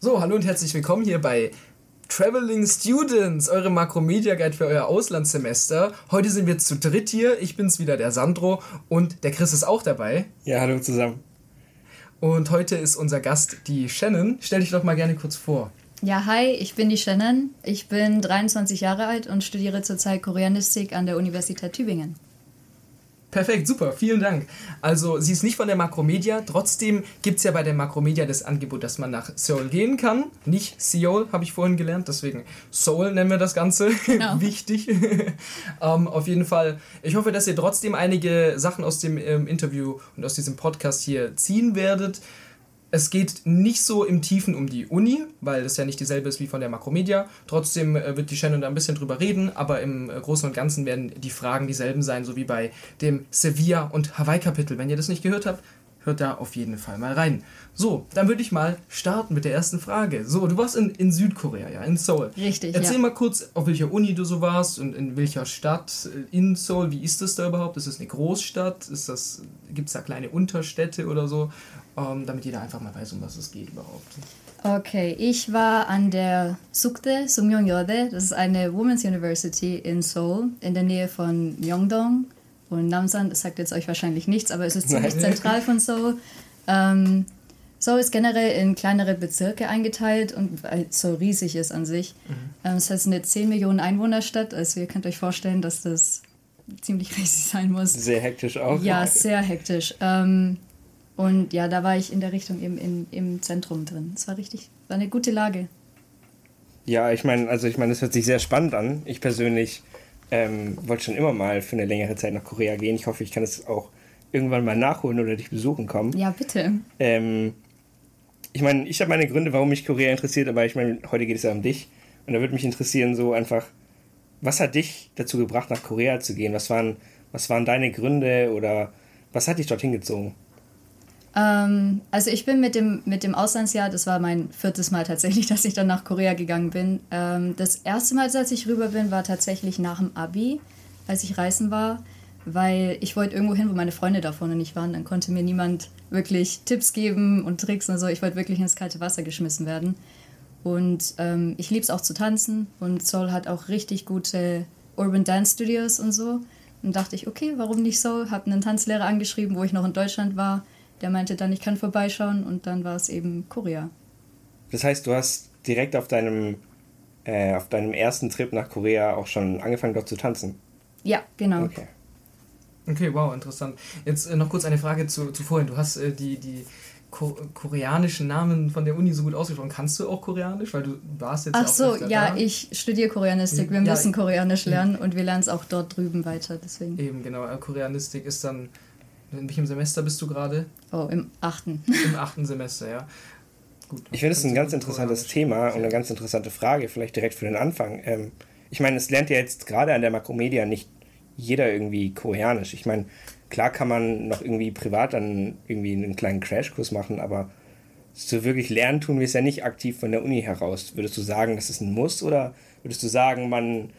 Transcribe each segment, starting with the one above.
So, hallo und herzlich willkommen hier bei Traveling Students, eure Makromedia Guide für euer Auslandssemester. Heute sind wir zu dritt hier. Ich bin's wieder, der Sandro und der Chris ist auch dabei. Ja, hallo zusammen. Und heute ist unser Gast die Shannon. Stell dich doch mal gerne kurz vor. Ja, hi, ich bin die Shannon. Ich bin 23 Jahre alt und studiere zurzeit Koreanistik an der Universität Tübingen. Perfekt, super, vielen Dank. Also, sie ist nicht von der Makromedia, trotzdem gibt es ja bei der Makromedia das Angebot, dass man nach Seoul gehen kann. Nicht Seoul, habe ich vorhin gelernt, deswegen Seoul nennen wir das Ganze. Genau. Wichtig. ähm, auf jeden Fall, ich hoffe, dass ihr trotzdem einige Sachen aus dem ähm, Interview und aus diesem Podcast hier ziehen werdet es geht nicht so im Tiefen um die Uni, weil das ja nicht dieselbe ist wie von der Makromedia. Trotzdem äh, wird die Shannon da ein bisschen drüber reden, aber im äh, Großen und Ganzen werden die Fragen dieselben sein, so wie bei dem Sevilla und Hawaii-Kapitel. Wenn ihr das nicht gehört habt, hört da auf jeden Fall mal rein. So, dann würde ich mal starten mit der ersten Frage. So, du warst in, in Südkorea, ja, in Seoul. Richtig. Erzähl ja. mal kurz, auf welcher Uni du so warst und in welcher Stadt äh, in Seoul. Wie ist das da überhaupt? Ist das eine Großstadt? Ist das, gibt es da kleine Unterstädte oder so? Ähm, damit jeder einfach mal weiß, um was es geht überhaupt. Okay, ich war an der Sukde Sungmyeongyode, das ist eine Women's University in Seoul, in der Nähe von Myeongdong. Und Namsan, das sagt jetzt euch wahrscheinlich nichts, aber es ist ziemlich Nein. zentral von Seoul. Ähm, Seoul ist generell in kleinere Bezirke eingeteilt und weil Seoul riesig ist an sich. Mhm. Ähm, das heißt, eine 10 Millionen Einwohnerstadt. Also ihr könnt euch vorstellen, dass das ziemlich riesig sein muss. Sehr hektisch auch. Ja, sehr hektisch. Ähm, und ja, da war ich in der Richtung eben im, im Zentrum drin. Es war richtig, war eine gute Lage. Ja, ich meine, also ich meine, es hört sich sehr spannend an. Ich persönlich ähm, wollte schon immer mal für eine längere Zeit nach Korea gehen. Ich hoffe, ich kann es auch irgendwann mal nachholen oder dich besuchen kommen. Ja, bitte. Ähm, ich meine, ich habe meine Gründe, warum mich Korea interessiert, aber ich meine, heute geht es ja um dich. Und da würde mich interessieren, so einfach, was hat dich dazu gebracht, nach Korea zu gehen? Was waren, was waren deine Gründe oder was hat dich dorthin gezogen? Ähm, also ich bin mit dem, mit dem Auslandsjahr, das war mein viertes Mal tatsächlich, dass ich dann nach Korea gegangen bin. Ähm, das erste Mal, als ich rüber bin, war tatsächlich nach dem Abi, als ich reisen war, weil ich wollte irgendwo hin, wo meine Freunde da vorne nicht waren. Dann konnte mir niemand wirklich Tipps geben und Tricks und so. Ich wollte wirklich ins kalte Wasser geschmissen werden. Und ähm, ich liebe es auch zu tanzen und Seoul hat auch richtig gute Urban Dance Studios und so. Und dachte ich, okay, warum nicht so? Habe einen Tanzlehrer angeschrieben, wo ich noch in Deutschland war der meinte dann, ich kann vorbeischauen und dann war es eben Korea. Das heißt, du hast direkt auf deinem, äh, auf deinem ersten Trip nach Korea auch schon angefangen dort zu tanzen? Ja, genau. Okay. Okay, wow, interessant. Jetzt äh, noch kurz eine Frage zu, zu vorhin. Du hast äh, die, die Ko koreanischen Namen von der Uni so gut ausgesprochen. Kannst du auch Koreanisch? Weil du warst jetzt Ach ja so, ja, da. ich studiere Koreanistik. Wir ja, müssen Koreanisch lernen und wir lernen es auch dort drüben weiter. Deswegen. Eben, genau. Koreanistik ist dann in welchem Semester bist du gerade? Oh, im achten. Im achten Semester, ja. Gut, ich finde es ein ganz interessantes Thema und eine ganz interessante Frage, vielleicht direkt für den Anfang. Ähm, ich meine, es lernt ja jetzt gerade an der Makromedia nicht jeder irgendwie Koreanisch. Ich meine, klar kann man noch irgendwie privat dann irgendwie einen kleinen Crashkurs machen, aber so wirklich lernen tun wir es ja nicht aktiv von der Uni heraus. Würdest du sagen, das ist ein Muss oder würdest du sagen, man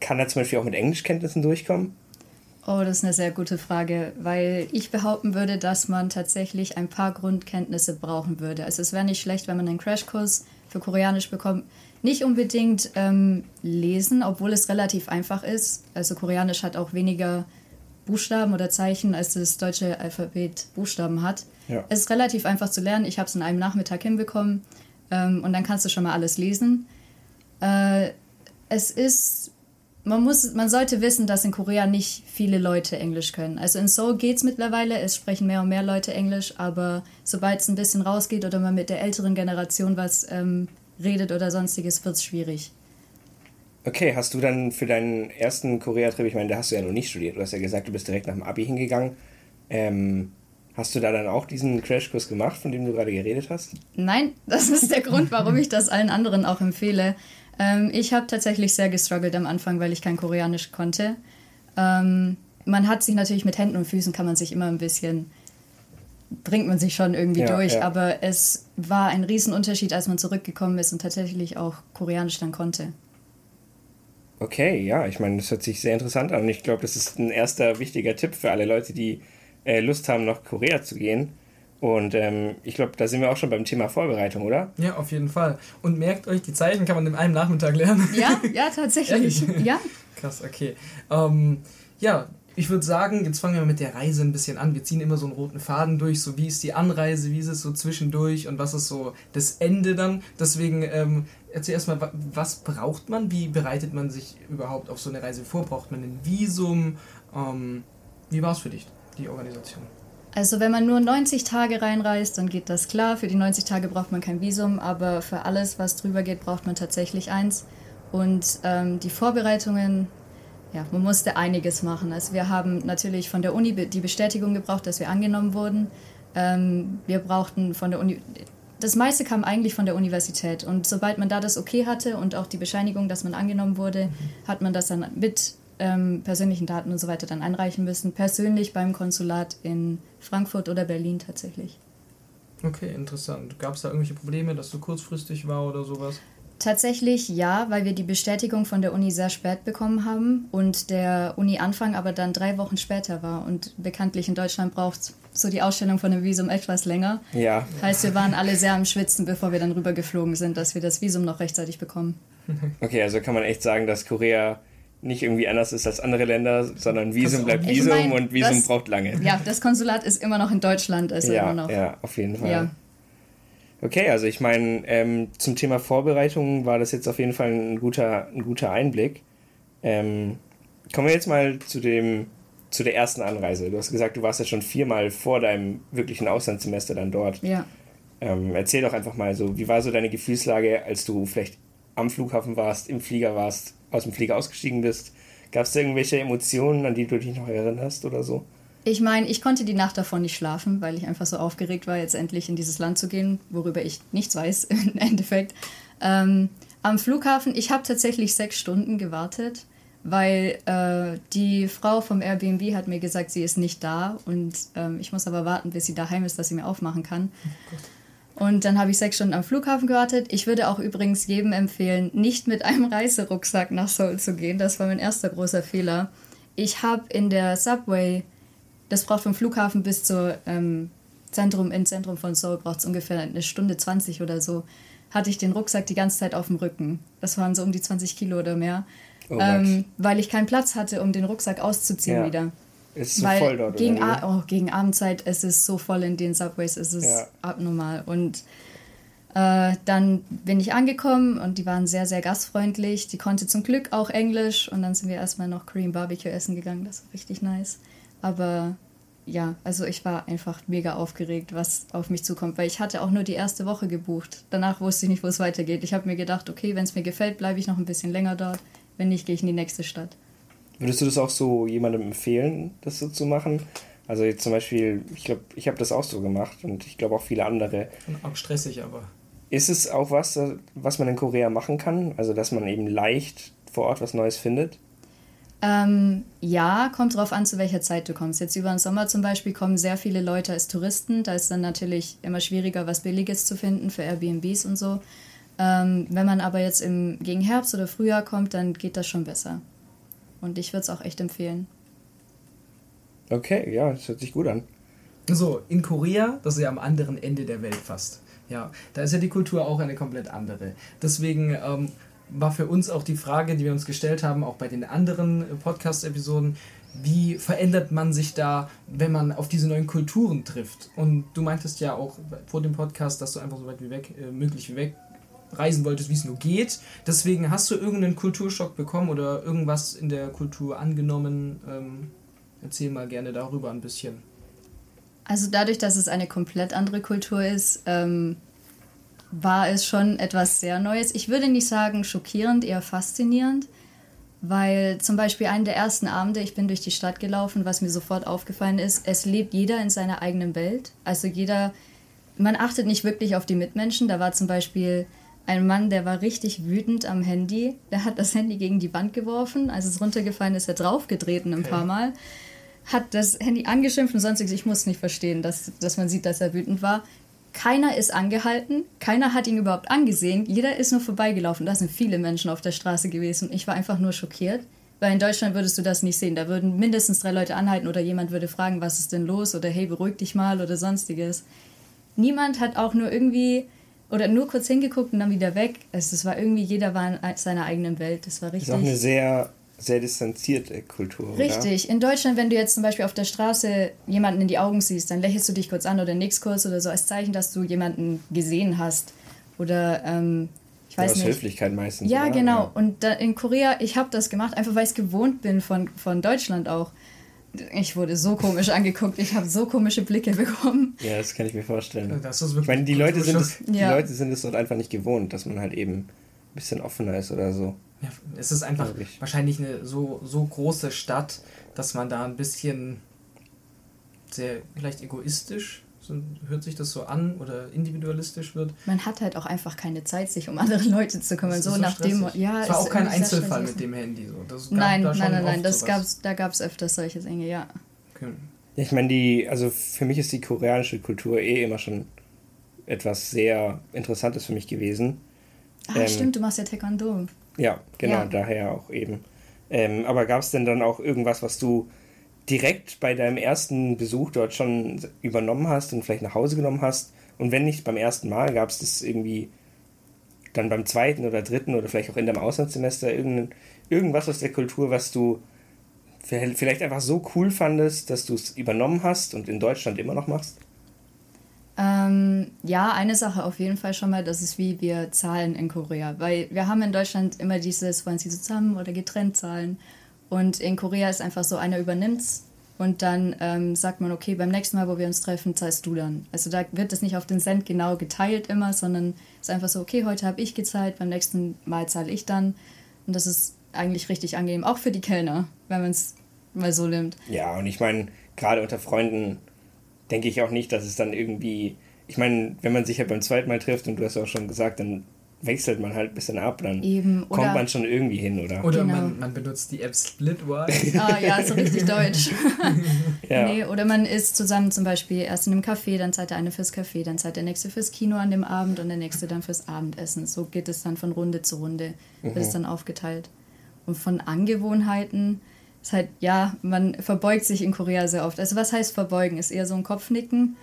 kann da zum Beispiel auch mit Englischkenntnissen durchkommen? Oh, das ist eine sehr gute Frage, weil ich behaupten würde, dass man tatsächlich ein paar Grundkenntnisse brauchen würde. Also es wäre nicht schlecht, wenn man einen Crashkurs für Koreanisch bekommt. Nicht unbedingt ähm, lesen, obwohl es relativ einfach ist. Also Koreanisch hat auch weniger Buchstaben oder Zeichen, als das deutsche Alphabet Buchstaben hat. Ja. Es ist relativ einfach zu lernen. Ich habe es in einem Nachmittag hinbekommen ähm, und dann kannst du schon mal alles lesen. Äh, es ist man muss, man sollte wissen, dass in Korea nicht viele Leute Englisch können. Also in Seoul geht es mittlerweile, es sprechen mehr und mehr Leute Englisch, aber sobald es ein bisschen rausgeht oder man mit der älteren Generation was ähm, redet oder sonstiges, wird es schwierig. Okay, hast du dann für deinen ersten Korea-Trip, ich meine, da hast du ja noch nicht studiert, du hast ja gesagt, du bist direkt nach dem Abi hingegangen. Ähm, hast du da dann auch diesen Crashkurs gemacht, von dem du gerade geredet hast? Nein, das ist der Grund, warum ich das allen anderen auch empfehle. Ähm, ich habe tatsächlich sehr gestruggelt am Anfang, weil ich kein Koreanisch konnte. Ähm, man hat sich natürlich mit Händen und Füßen kann man sich immer ein bisschen bringt man sich schon irgendwie ja, durch, ja. aber es war ein Riesenunterschied, als man zurückgekommen ist und tatsächlich auch Koreanisch dann konnte. Okay, ja, ich meine, das hört sich sehr interessant an und ich glaube, das ist ein erster wichtiger Tipp für alle Leute, die äh, Lust haben, nach Korea zu gehen. Und ähm, ich glaube, da sind wir auch schon beim Thema Vorbereitung, oder? Ja, auf jeden Fall. Und merkt euch, die Zeichen kann man in einem Nachmittag lernen. Ja, ja, tatsächlich. ja. Krass, okay. Ähm, ja, ich würde sagen, jetzt fangen wir mit der Reise ein bisschen an. Wir ziehen immer so einen roten Faden durch, so wie ist die Anreise, wie ist es so zwischendurch und was ist so das Ende dann. Deswegen ähm, erzähl erstmal, was braucht man? Wie bereitet man sich überhaupt auf so eine Reise vor? Braucht man ein Visum? Ähm, wie war es für dich, die Organisation? Also wenn man nur 90 Tage reinreist, dann geht das klar. Für die 90 Tage braucht man kein Visum, aber für alles, was drüber geht, braucht man tatsächlich eins. Und ähm, die Vorbereitungen, ja, man musste einiges machen. Also wir haben natürlich von der Uni die Bestätigung gebraucht, dass wir angenommen wurden. Ähm, wir brauchten von der Uni, das meiste kam eigentlich von der Universität. Und sobald man da das Okay hatte und auch die Bescheinigung, dass man angenommen wurde, mhm. hat man das dann mit ähm, persönlichen Daten und so weiter dann einreichen müssen. Persönlich beim Konsulat in Frankfurt oder Berlin tatsächlich. Okay, interessant. Gab es da irgendwelche Probleme, dass du kurzfristig war oder sowas? Tatsächlich ja, weil wir die Bestätigung von der Uni sehr spät bekommen haben und der Uni-Anfang aber dann drei Wochen später war. Und bekanntlich in Deutschland braucht so die Ausstellung von dem Visum etwas länger. Ja. Heißt, wir waren alle sehr am Schwitzen, bevor wir dann rübergeflogen sind, dass wir das Visum noch rechtzeitig bekommen. Okay, also kann man echt sagen, dass Korea nicht irgendwie anders ist als andere Länder, sondern Visum bleibt Visum ich mein, und Visum das, braucht lange. Ja, das Konsulat ist immer noch in Deutschland. Also ja, immer noch. ja, auf jeden Fall. Ja. Okay, also ich meine, ähm, zum Thema Vorbereitung war das jetzt auf jeden Fall ein guter, ein guter Einblick. Ähm, kommen wir jetzt mal zu dem zu der ersten Anreise. Du hast gesagt, du warst ja schon viermal vor deinem wirklichen Auslandssemester dann dort. Ja. Ähm, erzähl doch einfach mal so, wie war so deine Gefühlslage, als du vielleicht am Flughafen warst, im Flieger warst, aus dem Flieger ausgestiegen bist? Gab es irgendwelche Emotionen, an die du dich noch erinnerst oder so? Ich meine, ich konnte die Nacht davon nicht schlafen, weil ich einfach so aufgeregt war, jetzt endlich in dieses Land zu gehen, worüber ich nichts weiß im Endeffekt. Ähm, am Flughafen, ich habe tatsächlich sechs Stunden gewartet, weil äh, die Frau vom Airbnb hat mir gesagt, sie ist nicht da und ähm, ich muss aber warten, bis sie daheim ist, dass sie mir aufmachen kann. Oh und dann habe ich sechs Stunden am Flughafen gewartet. Ich würde auch übrigens jedem empfehlen, nicht mit einem Reiserucksack nach Seoul zu gehen. Das war mein erster großer Fehler. Ich habe in der Subway, das braucht vom Flughafen bis zum ähm, Zentrum, ins Zentrum von Seoul braucht es ungefähr eine Stunde 20 oder so, hatte ich den Rucksack die ganze Zeit auf dem Rücken. Das waren so um die 20 Kilo oder mehr. Oh ähm, weil ich keinen Platz hatte, um den Rucksack auszuziehen ja. wieder. Ist so Weil voll dort. Gegen, oh, gegen Abendzeit es ist so voll in den Subways, es ist ja. abnormal. Und äh, dann bin ich angekommen und die waren sehr, sehr gastfreundlich. Die konnte zum Glück auch Englisch und dann sind wir erstmal noch Korean Barbecue essen gegangen. Das war richtig nice. Aber ja, also ich war einfach mega aufgeregt, was auf mich zukommt, weil ich hatte auch nur die erste Woche gebucht. Danach wusste ich nicht, wo es weitergeht. Ich habe mir gedacht, okay, wenn es mir gefällt, bleibe ich noch ein bisschen länger dort. Wenn nicht, gehe ich in die nächste Stadt. Würdest du das auch so jemandem empfehlen, das so zu machen? Also jetzt zum Beispiel, ich glaube, ich habe das auch so gemacht und ich glaube auch viele andere. Und auch stressig, aber. Ist es auch was, was man in Korea machen kann? Also dass man eben leicht vor Ort was Neues findet? Ähm, ja, kommt drauf an, zu welcher Zeit du kommst. Jetzt über den Sommer zum Beispiel kommen sehr viele Leute als Touristen. Da ist dann natürlich immer schwieriger, was Billiges zu finden für Airbnbs und so. Ähm, wenn man aber jetzt im, gegen Herbst oder Frühjahr kommt, dann geht das schon besser. Und ich würde es auch echt empfehlen. Okay, ja, das hört sich gut an. So, in Korea, das ist ja am anderen Ende der Welt fast. Ja, da ist ja die Kultur auch eine komplett andere. Deswegen ähm, war für uns auch die Frage, die wir uns gestellt haben, auch bei den anderen Podcast-Episoden, wie verändert man sich da, wenn man auf diese neuen Kulturen trifft? Und du meintest ja auch vor dem Podcast, dass du einfach so weit wie weg, äh, möglich wie weg reisen wolltest, wie es nur geht. Deswegen hast du irgendeinen Kulturschock bekommen oder irgendwas in der Kultur angenommen. Ähm, erzähl mal gerne darüber ein bisschen. Also dadurch, dass es eine komplett andere Kultur ist, ähm, war es schon etwas sehr Neues. Ich würde nicht sagen schockierend, eher faszinierend, weil zum Beispiel einen der ersten Abende, ich bin durch die Stadt gelaufen, was mir sofort aufgefallen ist, es lebt jeder in seiner eigenen Welt. Also jeder, man achtet nicht wirklich auf die Mitmenschen. Da war zum Beispiel ein Mann, der war richtig wütend am Handy. Der hat das Handy gegen die Wand geworfen. Als es runtergefallen ist, er draufgetreten ein okay. paar Mal. Hat das Handy angeschimpft und sonstiges. Ich muss nicht verstehen, dass, dass man sieht, dass er wütend war. Keiner ist angehalten, keiner hat ihn überhaupt angesehen, jeder ist nur vorbeigelaufen. Da sind viele Menschen auf der Straße gewesen und ich war einfach nur schockiert, weil in Deutschland würdest du das nicht sehen. Da würden mindestens drei Leute anhalten oder jemand würde fragen, was ist denn los oder hey, beruhig dich mal oder sonstiges. niemand hat auch nur irgendwie oder nur kurz hingeguckt und dann wieder weg. Also es war irgendwie, jeder war in seiner eigenen Welt. Das war richtig. Das ist auch eine sehr, sehr distanzierte Kultur. Richtig. Oder? In Deutschland, wenn du jetzt zum Beispiel auf der Straße jemanden in die Augen siehst, dann lächelst du dich kurz an oder nix kurz oder so als Zeichen, dass du jemanden gesehen hast. Oder ähm, ich weiß ja, aus nicht. Höflichkeit meistens. Ja, oder? genau. Ja. Und in Korea, ich habe das gemacht, einfach weil ich es gewohnt bin von, von Deutschland auch ich wurde so komisch angeguckt, ich habe so komische Blicke bekommen. Ja, das kann ich mir vorstellen. Das ist ich meine, die Leute, sind es, die ja. Leute sind es dort einfach nicht gewohnt, dass man halt eben ein bisschen offener ist oder so. Ja, es ist einfach wahrscheinlich eine so, so große Stadt, dass man da ein bisschen sehr vielleicht egoistisch so, hört sich das so an oder individualistisch wird. Man hat halt auch einfach keine Zeit, sich um andere Leute zu kümmern. So, so nach dem, ja, es war auch kein Einzelfall mit dem Handy. So. Das gab nein, da nein, nein, nein, das gab's, da gab es öfters solche Dinge, ja. Okay. Ich meine, die, also für mich ist die koreanische Kultur eh immer schon etwas sehr Interessantes für mich gewesen. Ah, ähm, stimmt, du machst ja Taekwondo. Ja, genau, ja. daher auch eben. Ähm, aber gab es denn dann auch irgendwas, was du direkt bei deinem ersten Besuch dort schon übernommen hast und vielleicht nach Hause genommen hast. Und wenn nicht beim ersten Mal, gab es das irgendwie dann beim zweiten oder dritten oder vielleicht auch in deinem Auslandssemester irgendwas aus der Kultur, was du vielleicht einfach so cool fandest, dass du es übernommen hast und in Deutschland immer noch machst? Ähm, ja, eine Sache auf jeden Fall schon mal, das ist wie wir zahlen in Korea. Weil wir haben in Deutschland immer dieses, wollen sie zusammen oder getrennt zahlen. Und in Korea ist einfach so, einer übernimmt's und dann ähm, sagt man, okay, beim nächsten Mal, wo wir uns treffen, zahlst du dann. Also da wird es nicht auf den Cent genau geteilt immer, sondern es ist einfach so, okay, heute habe ich gezahlt, beim nächsten Mal zahle ich dann. Und das ist eigentlich richtig angenehm, auch für die Kellner, wenn man es mal so nimmt. Ja, und ich meine, gerade unter Freunden denke ich auch nicht, dass es dann irgendwie, ich meine, wenn man sich ja beim zweiten Mal trifft und du hast auch schon gesagt, dann wechselt man halt ein bisschen ab, dann Eben, kommt man schon irgendwie hin, oder? Oder genau. man, man benutzt die App Splitwise. ah ja, so richtig deutsch. ja. Nee, oder man ist zusammen zum Beispiel erst in einem Café, dann zahlt der eine fürs Café, dann zahlt der nächste fürs Kino an dem Abend und der nächste dann fürs Abendessen. So geht es dann von Runde zu Runde, wird mhm. es dann aufgeteilt. Und von Angewohnheiten ist halt, ja, man verbeugt sich in Korea sehr oft. Also was heißt verbeugen? Ist eher so ein Kopfnicken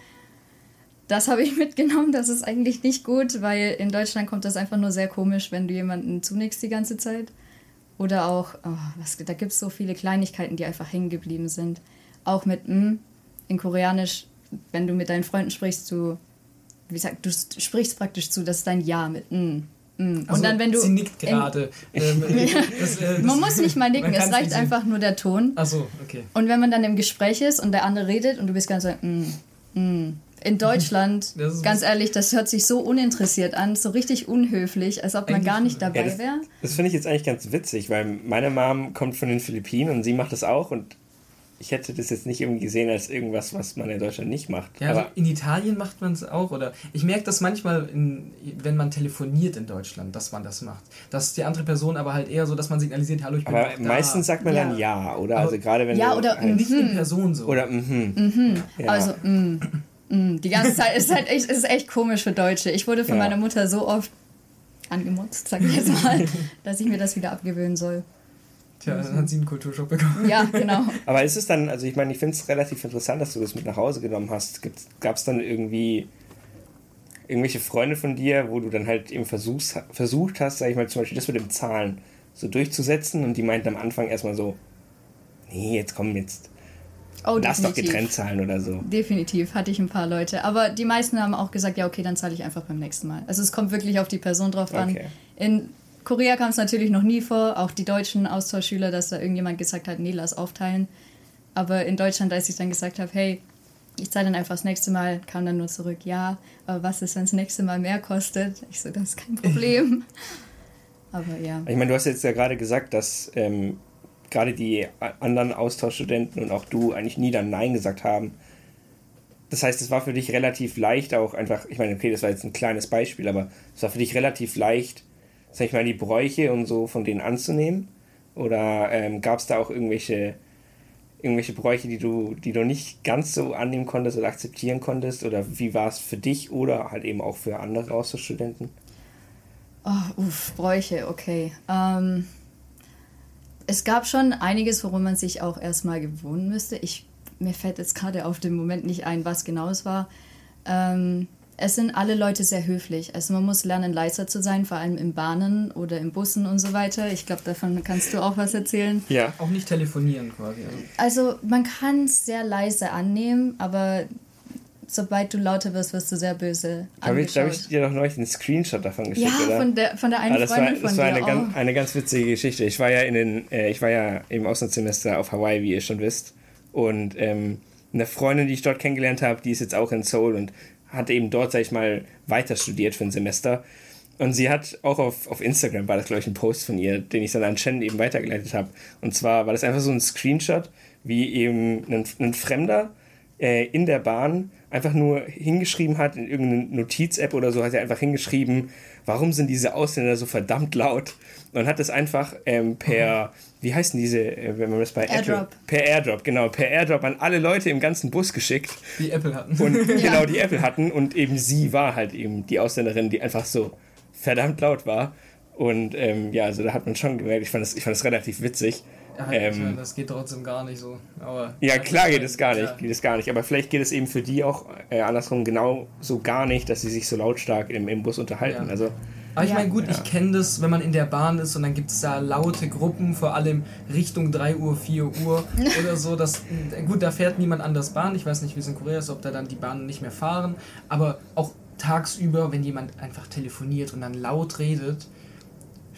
das habe ich mitgenommen. Das ist eigentlich nicht gut, weil in Deutschland kommt das einfach nur sehr komisch, wenn du jemanden zunickst die ganze Zeit. Oder auch, oh, was, da gibt es so viele Kleinigkeiten, die einfach hängen geblieben sind. Auch mit M in Koreanisch, wenn du mit deinen Freunden sprichst, du, wie gesagt, du sprichst praktisch zu, das ist dein Ja mit M. Und also, dann, wenn du. Sie nickt gerade. Ähm, äh, man muss nicht mal nicken, es reicht einfach nur der Ton. Ach so, okay. Und wenn man dann im Gespräch ist und der andere redet und du bist ganz so, mm, mm, in Deutschland, ganz ehrlich, das hört sich so uninteressiert an, so richtig unhöflich, als ob man gar nicht dabei ja, wäre. Das finde ich jetzt eigentlich ganz witzig, weil meine Mom kommt von den Philippinen und sie macht das auch und ich hätte das jetzt nicht irgendwie gesehen als irgendwas, was man in Deutschland nicht macht. Ja, also in Italien macht man es auch. Oder ich merke das manchmal, in, wenn man telefoniert in Deutschland, dass man das macht. Dass die andere Person aber halt eher so, dass man signalisiert, hallo, ich bin Aber meistens sagt man ja. dann ja, oder? Aber also gerade wenn Ja, oder halt nicht in Person so. Oder mhm. mhm. Ja. Also, mhm. Mm, die ganze Zeit ist halt echt, ist echt komisch für Deutsche. Ich wurde von ja. meiner Mutter so oft angemutzt, sag ich jetzt mal, dass ich mir das wieder abgewöhnen soll. Tja, dann hat sie einen Kulturschock bekommen. Ja, genau. Aber ist es dann, also ich meine, ich finde es relativ interessant, dass du das mit nach Hause genommen hast. Gab es dann irgendwie irgendwelche Freunde von dir, wo du dann halt eben versuchst, versucht hast, sag ich mal, zum Beispiel das mit dem Zahlen so durchzusetzen und die meinten am Anfang erstmal so, nee, jetzt komm, jetzt Oh, Lass doch getrennt zahlen oder so. Definitiv, hatte ich ein paar Leute. Aber die meisten haben auch gesagt, ja, okay, dann zahle ich einfach beim nächsten Mal. Also es kommt wirklich auf die Person drauf an. Okay. In Korea kam es natürlich noch nie vor, auch die deutschen Austauschschüler, dass da irgendjemand gesagt hat, nee, lass aufteilen. Aber in Deutschland, als ich dann gesagt habe, hey, ich zahle dann einfach das nächste Mal, kam dann nur zurück, ja, aber was ist, wenn das nächste Mal mehr kostet? Ich so, das ist kein Problem. aber ja. Ich meine, du hast jetzt ja gerade gesagt, dass ähm, gerade die anderen Austauschstudenten und auch du eigentlich nie dann Nein gesagt haben. Das heißt, es war für dich relativ leicht auch einfach, ich meine, okay, das war jetzt ein kleines Beispiel, aber es war für dich relativ leicht, sag ich mal, die Bräuche und so von denen anzunehmen? Oder ähm, gab es da auch irgendwelche, irgendwelche Bräuche, die du, die du nicht ganz so annehmen konntest oder akzeptieren konntest? Oder wie war es für dich oder halt eben auch für andere Austauschstudenten? Oh, uff, Bräuche, okay. Ähm, es gab schon einiges, worum man sich auch erstmal gewöhnen müsste. Ich, mir fällt jetzt gerade auf den Moment nicht ein, was genau es war. Ähm, es sind alle Leute sehr höflich. Also man muss lernen, leiser zu sein, vor allem in Bahnen oder in Bussen und so weiter. Ich glaube, davon kannst du auch was erzählen. Ja. Auch nicht telefonieren quasi. Also man kann es sehr leise annehmen, aber sobald du lauter wirst, wirst du sehr böse habe ich, hab ich, dir doch neulich einen Screenshot davon geschickt, ja, oder? von der, von der einen ah, das Freundin war, das von war dir eine, ganz, eine ganz witzige Geschichte. Ich war ja in den, äh, ich war ja im Auslandssemester auf Hawaii, wie ihr schon wisst. Und ähm, eine Freundin, die ich dort kennengelernt habe, die ist jetzt auch in Seoul und hat eben dort, sag ich mal, weiter studiert für ein Semester. Und sie hat auch auf, auf Instagram, war das glaube ich ein Post von ihr, den ich dann an Shen eben weitergeleitet habe. Und zwar war das einfach so ein Screenshot, wie eben ein, ein Fremder äh, in der Bahn einfach nur hingeschrieben hat, in irgendeine Notiz-App oder so, hat er einfach hingeschrieben, warum sind diese Ausländer so verdammt laut? Und hat es einfach ähm, per, mhm. wie heißen diese, äh, wenn man das bei Airdrop. Apple, per Airdrop, genau, per Airdrop an alle Leute im ganzen Bus geschickt. Die Apple hatten. Und ja. genau, die Apple hatten. Und eben sie war halt eben die Ausländerin, die einfach so verdammt laut war. Und ähm, ja, also da hat man schon gemerkt, ich fand das, ich fand das relativ witzig. Ja, ähm, das geht trotzdem gar nicht so. Aber ja, klar geht es gar nicht, ja. geht es gar nicht. Aber vielleicht geht es eben für die auch äh, andersrum genau so gar nicht, dass sie sich so lautstark im, im Bus unterhalten. Ja. Also, aber ich meine, gut, ich kenne das, wenn man in der Bahn ist und dann gibt es da laute Gruppen, vor allem Richtung 3 Uhr, 4 Uhr oder so. Das, gut, da fährt niemand anders Bahn. Ich weiß nicht, wie es in Korea ist, ob da dann die Bahnen nicht mehr fahren. Aber auch tagsüber, wenn jemand einfach telefoniert und dann laut redet,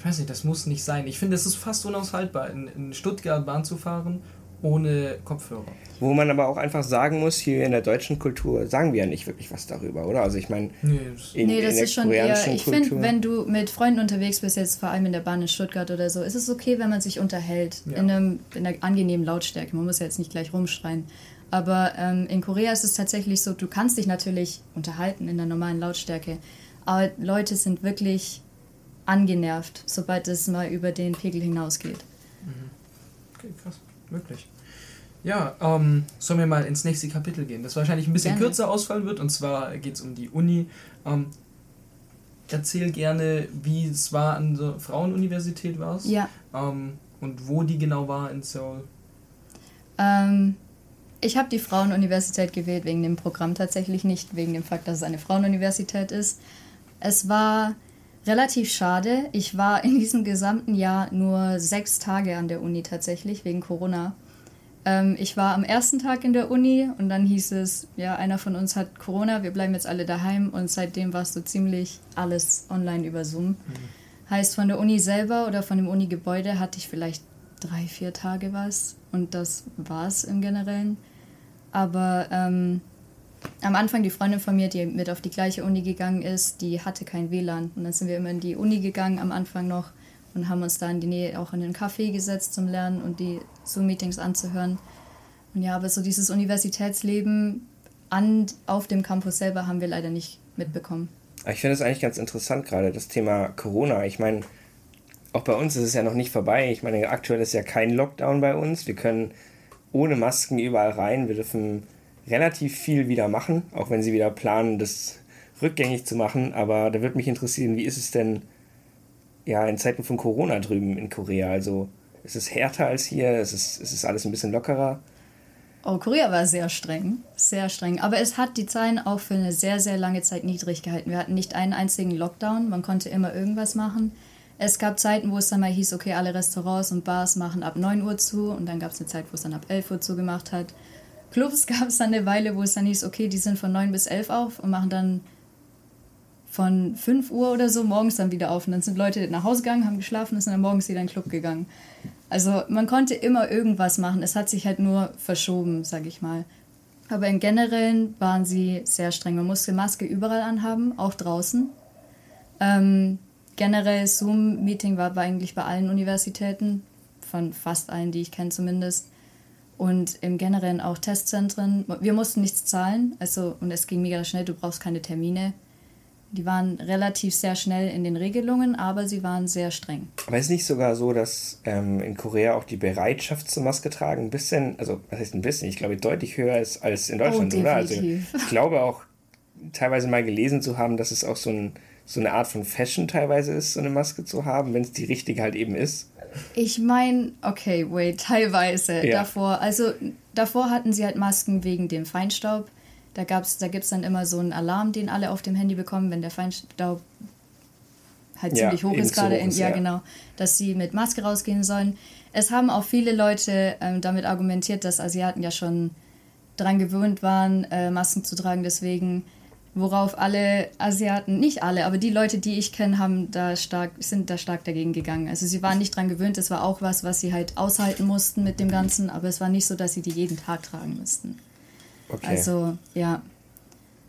ich weiß nicht, das muss nicht sein. Ich finde, es ist fast unaushaltbar, in, in Stuttgart Bahn zu fahren ohne Kopfhörer. Wo man aber auch einfach sagen muss, hier in der deutschen Kultur sagen wir ja nicht wirklich was darüber, oder? Also ich meine, nee, in, nee, das in der ist schon eher, ich finde, wenn du mit Freunden unterwegs bist, jetzt vor allem in der Bahn in Stuttgart oder so, ist es okay, wenn man sich unterhält ja. in, einem, in einer angenehmen Lautstärke. Man muss ja jetzt nicht gleich rumschreien. Aber ähm, in Korea ist es tatsächlich so, du kannst dich natürlich unterhalten in der normalen Lautstärke, aber Leute sind wirklich angenervt, sobald es mal über den Pegel hinausgeht. Mhm. Okay, krass. Wirklich. Ja, ähm, sollen wir mal ins nächste Kapitel gehen, das wahrscheinlich ein bisschen gerne. kürzer ausfallen wird. Und zwar geht es um die Uni. Ähm, erzähl gerne, wie es war an der Frauenuniversität war es. Ja. Ähm, und wo die genau war in Seoul. Ähm, ich habe die Frauenuniversität gewählt wegen dem Programm tatsächlich, nicht wegen dem Fakt, dass es eine Frauenuniversität ist. Es war relativ schade. Ich war in diesem gesamten Jahr nur sechs Tage an der Uni tatsächlich, wegen Corona. Ähm, ich war am ersten Tag in der Uni und dann hieß es, ja, einer von uns hat Corona, wir bleiben jetzt alle daheim und seitdem war es so ziemlich alles online über Zoom. Mhm. Heißt, von der Uni selber oder von dem Uni-Gebäude hatte ich vielleicht drei, vier Tage was und das war es im Generellen. Aber ähm, am Anfang die Freundin von mir, die mit auf die gleiche Uni gegangen ist, die hatte kein WLAN. Und dann sind wir immer in die Uni gegangen am Anfang noch und haben uns da in die Nähe auch in den Café gesetzt zum Lernen und die Zoom-Meetings anzuhören. Und ja, aber so dieses Universitätsleben an, auf dem Campus selber haben wir leider nicht mitbekommen. Ich finde es eigentlich ganz interessant gerade, das Thema Corona. Ich meine, auch bei uns ist es ja noch nicht vorbei. Ich meine, aktuell ist ja kein Lockdown bei uns. Wir können ohne Masken überall rein. Wir dürfen relativ viel wieder machen, auch wenn sie wieder planen, das rückgängig zu machen. Aber da würde mich interessieren, wie ist es denn ja in Zeiten von Corona drüben in Korea? Also ist es härter als hier? Ist es, ist es alles ein bisschen lockerer? Oh, Korea war sehr streng, sehr streng. Aber es hat die Zahlen auch für eine sehr, sehr lange Zeit niedrig gehalten. Wir hatten nicht einen einzigen Lockdown, man konnte immer irgendwas machen. Es gab Zeiten, wo es dann mal hieß, okay, alle Restaurants und Bars machen ab 9 Uhr zu und dann gab es eine Zeit, wo es dann ab 11 Uhr zugemacht hat. Clubs gab es dann eine Weile, wo es dann hieß, okay, die sind von 9 bis 11 auf und machen dann von 5 Uhr oder so morgens dann wieder auf. Und dann sind Leute nach Hause gegangen, haben geschlafen und sind dann morgens wieder in den Club gegangen. Also man konnte immer irgendwas machen. Es hat sich halt nur verschoben, sag ich mal. Aber im Generellen waren sie sehr streng. Man musste Maske überall anhaben, auch draußen. Ähm, generell Zoom-Meeting war eigentlich bei allen Universitäten, von fast allen, die ich kenne zumindest und im Generellen auch Testzentren. Wir mussten nichts zahlen, also und es ging mega schnell, du brauchst keine Termine. Die waren relativ sehr schnell in den Regelungen, aber sie waren sehr streng. Aber ist nicht sogar so, dass ähm, in Korea auch die Bereitschaft zur Maske tragen ein bisschen, also was heißt ein bisschen, ich glaube deutlich höher ist als in Deutschland, oh, oder? Also ich glaube auch teilweise mal gelesen zu haben, dass es auch so, ein, so eine Art von Fashion teilweise ist, so eine Maske zu haben, wenn es die richtige halt eben ist. Ich meine, okay, wait, teilweise ja. davor. Also davor hatten sie halt Masken wegen dem Feinstaub. Da, gab's, da gibt es dann immer so einen Alarm, den alle auf dem Handy bekommen, wenn der Feinstaub halt ja, ziemlich hoch ist gerade. Ja, ja, genau. Dass sie mit Maske rausgehen sollen. Es haben auch viele Leute ähm, damit argumentiert, dass Asiaten ja schon dran gewöhnt waren, äh, Masken zu tragen. Deswegen, worauf alle Asiaten, nicht alle, aber die Leute, die ich kenne, haben da stark, sind da stark dagegen gegangen. Also sie waren nicht dran gewöhnt. Es war auch was, was sie halt aushalten mussten mit dem Ganzen. Aber es war nicht so, dass sie die jeden Tag tragen müssten. Okay. Also, ja.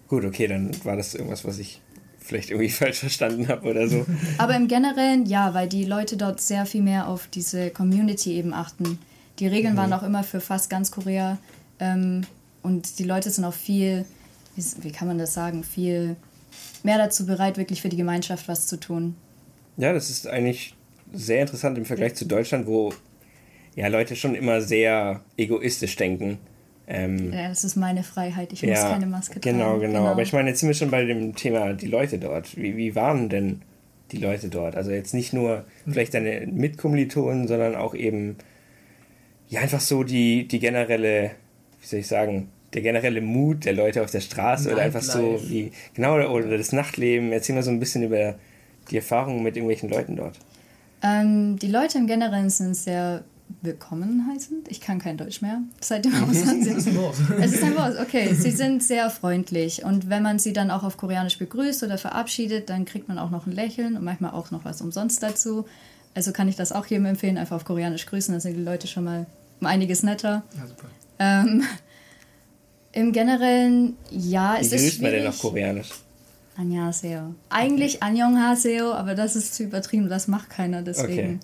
Gut, okay, dann war das irgendwas, was ich vielleicht irgendwie falsch verstanden habe oder so. Aber im Generellen ja, weil die Leute dort sehr viel mehr auf diese Community eben achten. Die Regeln mhm. waren auch immer für fast ganz Korea ähm, und die Leute sind auch viel, wie, kann man das sagen, viel mehr dazu bereit, wirklich für die Gemeinschaft was zu tun. Ja, das ist eigentlich sehr interessant im Vergleich zu Deutschland, wo ja Leute schon immer sehr egoistisch denken. Ähm, ja, das ist meine Freiheit, ich muss ja, keine Maske tragen. Genau, genau, genau. Aber ich meine, jetzt sind wir schon bei dem Thema die Leute dort. Wie, wie waren denn die Leute dort? Also jetzt nicht nur vielleicht deine Mitkommilitonen, sondern auch eben ja einfach so die, die generelle, wie soll ich sagen, der generelle Mut der Leute auf der Straße Nightlife. oder einfach so wie, genau, oder das Nachtleben. Erzähl mal so ein bisschen über die Erfahrungen mit irgendwelchen Leuten dort. Ähm, die Leute im Generellen sind sehr willkommen heißend. Ich kann kein Deutsch mehr seit dem Ausland. es ist ein Wort. Es ist ein Wort, okay. Sie sind sehr freundlich und wenn man sie dann auch auf Koreanisch begrüßt oder verabschiedet, dann kriegt man auch noch ein Lächeln und manchmal auch noch was umsonst dazu. Also kann ich das auch jedem empfehlen, einfach auf Koreanisch grüßen, dann sind die Leute schon mal um einiges netter. Ja, super. Ähm, Im Generellen, ja, es Wie ist grüßt man denn auf Koreanisch? Annyeonghaseyo. Eigentlich okay. Annyeonghaseyo, aber das ist zu übertrieben, das macht keiner, deswegen. Okay.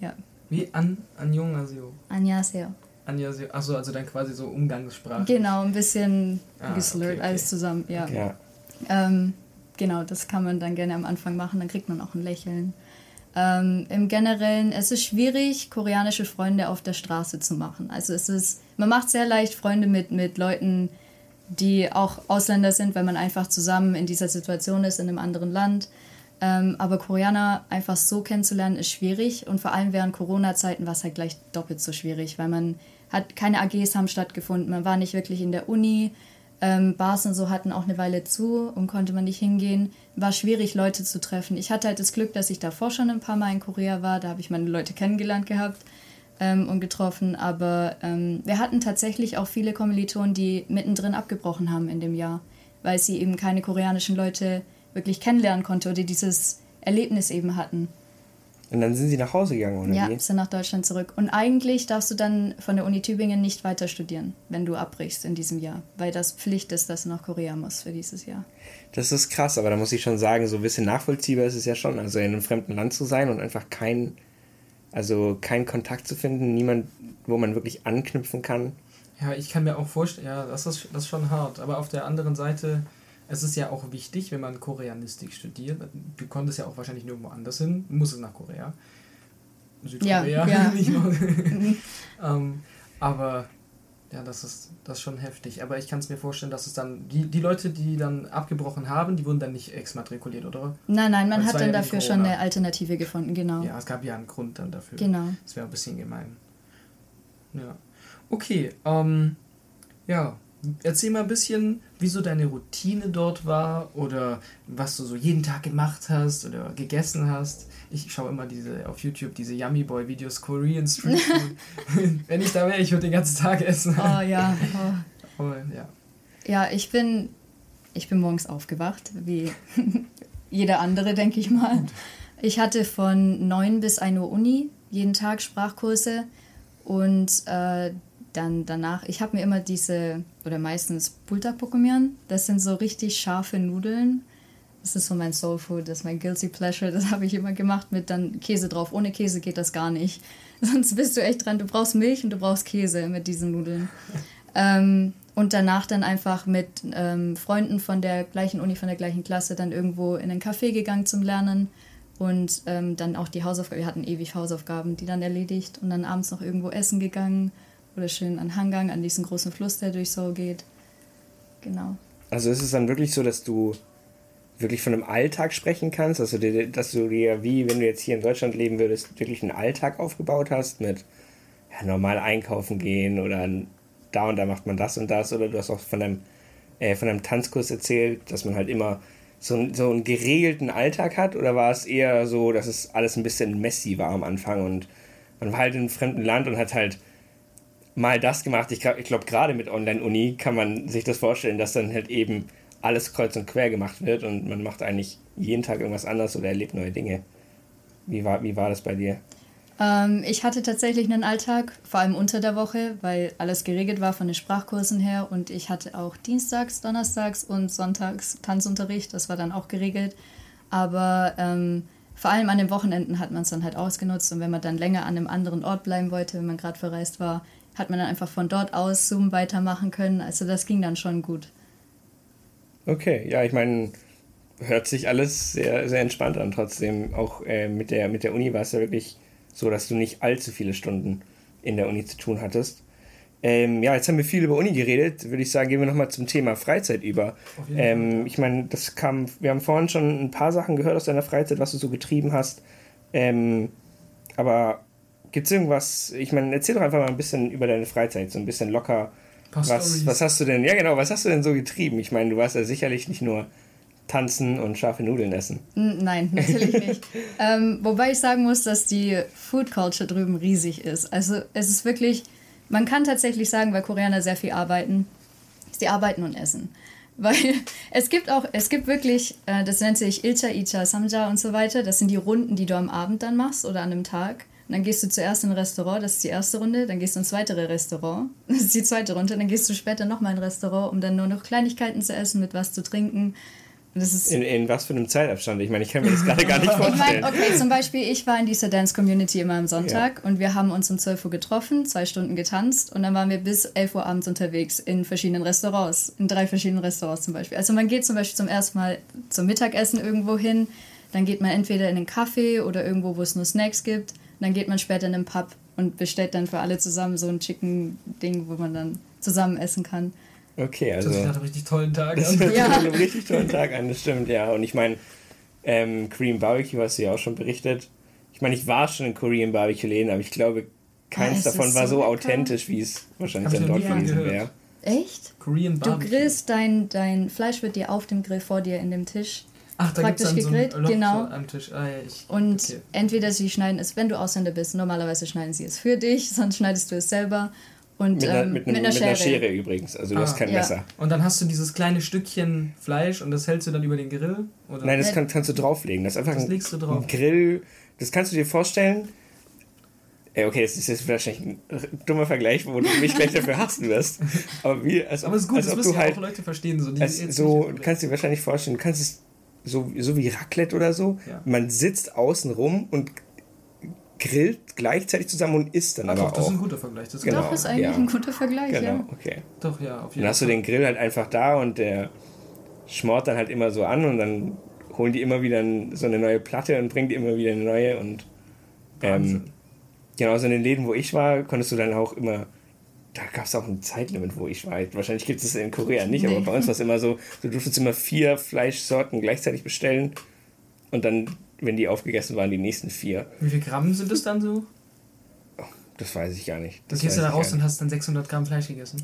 Ja. Wie an Annyeonghaseyo? Annyeonghaseyo. Annyeonghaseyo. Achso, also dann quasi so Umgangssprache. Genau, ein bisschen ah, geslurrt, okay, okay. alles zusammen, ja. Okay. ja. Ähm, genau, das kann man dann gerne am Anfang machen, dann kriegt man auch ein Lächeln. Ähm, Im Generellen, es ist schwierig, koreanische Freunde auf der Straße zu machen. Also es ist, man macht sehr leicht Freunde mit, mit Leuten, die auch Ausländer sind, weil man einfach zusammen in dieser Situation ist, in einem anderen Land. Ähm, aber Koreaner einfach so kennenzulernen, ist schwierig. Und vor allem während Corona-Zeiten war es halt gleich doppelt so schwierig, weil man hat, keine AGs haben stattgefunden, man war nicht wirklich in der Uni. Ähm, Bars und so hatten auch eine Weile zu und konnte man nicht hingehen. War schwierig, Leute zu treffen. Ich hatte halt das Glück, dass ich davor schon ein paar Mal in Korea war. Da habe ich meine Leute kennengelernt gehabt ähm, und getroffen. Aber ähm, wir hatten tatsächlich auch viele Kommilitonen, die mittendrin abgebrochen haben in dem Jahr, weil sie eben keine koreanischen Leute wirklich kennenlernen konnte oder dieses Erlebnis eben hatten. Und dann sind sie nach Hause gegangen, oder? Ja, wie? sind nach Deutschland zurück. Und eigentlich darfst du dann von der Uni Tübingen nicht weiter studieren, wenn du abbrichst in diesem Jahr, weil das Pflicht ist, dass du nach Korea musst für dieses Jahr. Das ist krass, aber da muss ich schon sagen, so ein bisschen nachvollziehbar ist es ja schon. Also in einem fremden Land zu sein und einfach kein, also keinen Kontakt zu finden, niemand, wo man wirklich anknüpfen kann. Ja, ich kann mir auch vorstellen, ja, das ist, das ist schon hart. Aber auf der anderen Seite es ist ja auch wichtig, wenn man Koreanistik studiert, du konntest ja auch wahrscheinlich nirgendwo anders hin, muss es nach Korea. Südkorea, ja, ja. nicht mal. ähm, aber ja, das ist, das ist schon heftig. Aber ich kann es mir vorstellen, dass es dann, die, die Leute, die dann abgebrochen haben, die wurden dann nicht exmatrikuliert, oder? Nein, nein, man hat dann ja dafür schon eine Alternative gefunden, genau. Ja, es gab ja einen Grund dann dafür. Genau. Das wäre ein bisschen gemein. Ja. Okay, ähm, ja, Erzähl mal ein bisschen, wieso deine Routine dort war oder was du so jeden Tag gemacht hast oder gegessen hast. Ich schaue immer diese auf YouTube diese Yummy Boy Videos Korean Street Food. Wenn ich da wäre, ich würde den ganzen Tag essen. Oh ja. Oh. oh. ja. Ja, ich bin ich bin morgens aufgewacht, wie jeder andere, denke ich mal. Ich hatte von 9 bis 1 Uhr Uni, jeden Tag Sprachkurse und äh, dann danach, ich habe mir immer diese, oder meistens Pulta-Pokumian, das sind so richtig scharfe Nudeln. Das ist so mein Soul Food, das ist mein Guilty Pleasure, das habe ich immer gemacht mit dann Käse drauf. Ohne Käse geht das gar nicht. Sonst bist du echt dran, du brauchst Milch und du brauchst Käse mit diesen Nudeln. ähm, und danach dann einfach mit ähm, Freunden von der gleichen Uni, von der gleichen Klasse dann irgendwo in ein Café gegangen zum Lernen und ähm, dann auch die Hausaufgaben, wir hatten ewig Hausaufgaben, die dann erledigt und dann abends noch irgendwo essen gegangen oder schön an Hangang, an diesen großen Fluss, der durch Seoul geht. Genau. Also ist es dann wirklich so, dass du wirklich von einem Alltag sprechen kannst, also dass du dir, wie wenn du jetzt hier in Deutschland leben würdest, wirklich einen Alltag aufgebaut hast mit ja, normal einkaufen gehen oder da und da macht man das und das oder du hast auch von deinem äh, von einem Tanzkurs erzählt, dass man halt immer so, so einen geregelten Alltag hat? Oder war es eher so, dass es alles ein bisschen messy war am Anfang und man war halt in einem fremden Land und hat halt mal das gemacht. Ich glaube, gerade mit Online-Uni kann man sich das vorstellen, dass dann halt eben alles kreuz und quer gemacht wird und man macht eigentlich jeden Tag irgendwas anderes oder erlebt neue Dinge. Wie war, wie war das bei dir? Ähm, ich hatte tatsächlich einen Alltag, vor allem unter der Woche, weil alles geregelt war von den Sprachkursen her und ich hatte auch Dienstags, Donnerstags und Sonntags Tanzunterricht, das war dann auch geregelt. Aber ähm, vor allem an den Wochenenden hat man es dann halt ausgenutzt und wenn man dann länger an einem anderen Ort bleiben wollte, wenn man gerade verreist war, hat man dann einfach von dort aus Zoom weitermachen können. Also das ging dann schon gut. Okay, ja, ich meine, hört sich alles sehr, sehr entspannt an. Trotzdem, auch äh, mit, der, mit der Uni war es ja wirklich so, dass du nicht allzu viele Stunden in der Uni zu tun hattest. Ähm, ja, jetzt haben wir viel über Uni geredet. Würde ich sagen, gehen wir nochmal zum Thema Freizeit über. Ähm, ich meine, das kam, wir haben vorhin schon ein paar Sachen gehört aus deiner Freizeit, was du so getrieben hast. Ähm, aber gibt es irgendwas, ich meine, erzähl doch einfach mal ein bisschen über deine Freizeit, so ein bisschen locker. Was, was hast du denn, ja genau, was hast du denn so getrieben? Ich meine, du warst ja sicherlich nicht nur tanzen und scharfe Nudeln essen. Nein, natürlich nicht. ähm, wobei ich sagen muss, dass die Food Culture drüben riesig ist. Also es ist wirklich, man kann tatsächlich sagen, weil Koreaner sehr viel arbeiten, sie arbeiten und essen. Weil es gibt auch, es gibt wirklich, äh, das nennt sich Ilcha, Icha, Samja und so weiter. Das sind die Runden, die du am Abend dann machst oder an einem Tag. Und dann gehst du zuerst in ein Restaurant, das ist die erste Runde, dann gehst du ins weitere Restaurant, das ist die zweite Runde, dann gehst du später nochmal in ein Restaurant, um dann nur noch Kleinigkeiten zu essen, mit was zu trinken. in, in was für einem Zeitabstand? Ich meine, ich kann mir das gerade gar nicht vorstellen. Ich meine, okay, zum Beispiel, ich war in dieser Dance-Community immer am Sonntag ja. und wir haben uns um 12 Uhr getroffen, zwei Stunden getanzt und dann waren wir bis 11 Uhr abends unterwegs in verschiedenen Restaurants, in drei verschiedenen Restaurants zum Beispiel. Also man geht zum Beispiel zum ersten Mal zum Mittagessen irgendwo hin, dann geht man entweder in einen Café oder irgendwo, wo es nur Snacks gibt dann geht man später in den Pub und bestellt dann für alle zusammen so ein Chicken-Ding, wo man dann zusammen essen kann. Okay, also. Das ist nach einem richtig tollen Tag Das hört ja. einem richtig tollen Tag an, das stimmt, ja. Und ich meine, ähm, Korean Barbecue hast du ja auch schon berichtet. Ich meine, ich war schon in Korean Barbecue-Läden, aber ich glaube, keins ja, davon war so, so authentisch, wie es wahrscheinlich dann dort gewesen wäre. Echt? Korean Barbecue. Du grillst dein, dein Fleisch wird dir auf dem Grill vor dir in dem Tisch Ach, da praktisch gegrillt, so genau. am Tisch. Ah, ja, ich, und okay. entweder sie schneiden es, wenn du Ausländer bist, normalerweise schneiden sie es für dich, sonst schneidest du es selber. Und, mit, einer, ähm, mit, mit, einer, mit einer Schere. übrigens, also du ah, hast kein ja. Messer. Und dann hast du dieses kleine Stückchen Fleisch und das hältst du dann über den Grill? Oder? Nein, das kann, kannst du drauflegen. Das ist einfach das legst du drauf. ein Grill. Das kannst du dir vorstellen. Okay, das ist jetzt wahrscheinlich ein dummer Vergleich, wo du mich gleich dafür hassen wirst. Aber, wie, als ob, Aber es ist gut, als das ob du halt, auch Leute verstehen. So, die als, so kannst du dir wahrscheinlich vorstellen, du kannst es so, so wie Raclette oder so. Ja. Man sitzt außen rum und grillt gleichzeitig zusammen und isst dann Ach, aber doch, auch. Das ist ein guter Vergleich. Das genau, doch, ist eigentlich ja. ein guter Vergleich, genau, ja. okay. Doch, ja, auf jeden Dann hast du den Grill halt einfach da und der schmort dann halt immer so an und dann holen die immer wieder so eine neue Platte und bringen die immer wieder eine neue und ähm, genau, so in den Läden, wo ich war, konntest du dann auch immer da gab es auch ein Zeitlimit, wo ich war. Wahrscheinlich gibt es in Korea nicht, nee. aber bei uns war es immer so, du durftest immer vier Fleischsorten gleichzeitig bestellen und dann, wenn die aufgegessen waren, die nächsten vier. Wie viel Gramm sind das dann so? Oh, das weiß ich gar nicht. Das gehst du da raus und hast dann 600 Gramm Fleisch gegessen?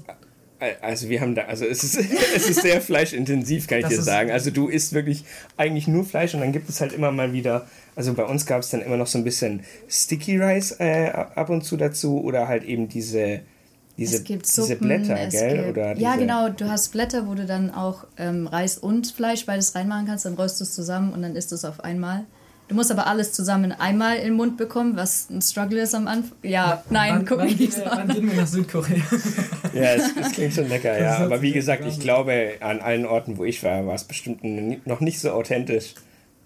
Also wir haben da, also es ist, es ist sehr fleischintensiv, kann ich das dir sagen. Also du isst wirklich eigentlich nur Fleisch und dann gibt es halt immer mal wieder, also bei uns gab es dann immer noch so ein bisschen Sticky Rice äh, ab und zu dazu oder halt eben diese diese, Suppen, diese Blätter, gell? Gibt, Oder ja, genau. Du hast Blätter, wo du dann auch ähm, Reis und Fleisch beides reinmachen kannst. Dann röst du es zusammen und dann isst du es auf einmal. Du musst aber alles zusammen einmal in den Mund bekommen, was ein Struggle ist am Anfang. Ja, nein, wann, guck wann, mich nicht so an. Wann gehen wir nach Südkorea? ja, es, es, klingt schon lecker, ja. Aber wie gesagt, ich glaube, an allen Orten, wo ich war, war es bestimmt noch nicht so authentisch,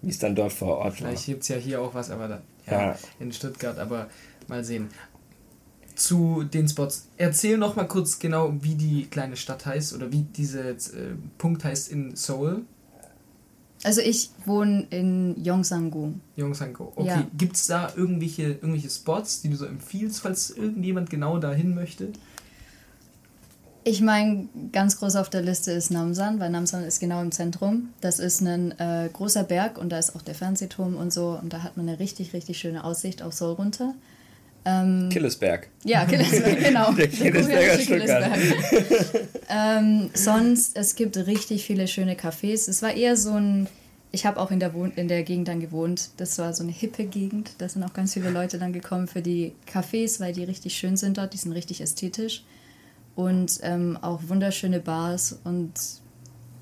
wie es dann dort vor Ort war. Vielleicht gibt es ja hier auch was, aber da, ja, ja, in Stuttgart, aber mal sehen zu den Spots. Erzähl noch mal kurz genau, wie die kleine Stadt heißt oder wie dieser äh, Punkt heißt in Seoul. Also ich wohne in Yongsan-gu. Yongsan-gu, okay. Ja. Gibt es da irgendwelche, irgendwelche Spots, die du so empfiehlst, falls irgendjemand genau dahin möchte? Ich meine, ganz groß auf der Liste ist Namsan, weil Namsan ist genau im Zentrum. Das ist ein äh, großer Berg und da ist auch der Fernsehturm und so und da hat man eine richtig, richtig schöne Aussicht auf Seoul runter. Ähm, Killesberg. Ja, Killesberg, genau. Der Killesberger Stuttgart. ähm, sonst, es gibt richtig viele schöne Cafés. Es war eher so ein, ich habe auch in der, Wohn in der Gegend dann gewohnt. Das war so eine hippe Gegend. Da sind auch ganz viele Leute dann gekommen für die Cafés, weil die richtig schön sind dort. Die sind richtig ästhetisch. Und ähm, auch wunderschöne Bars. Und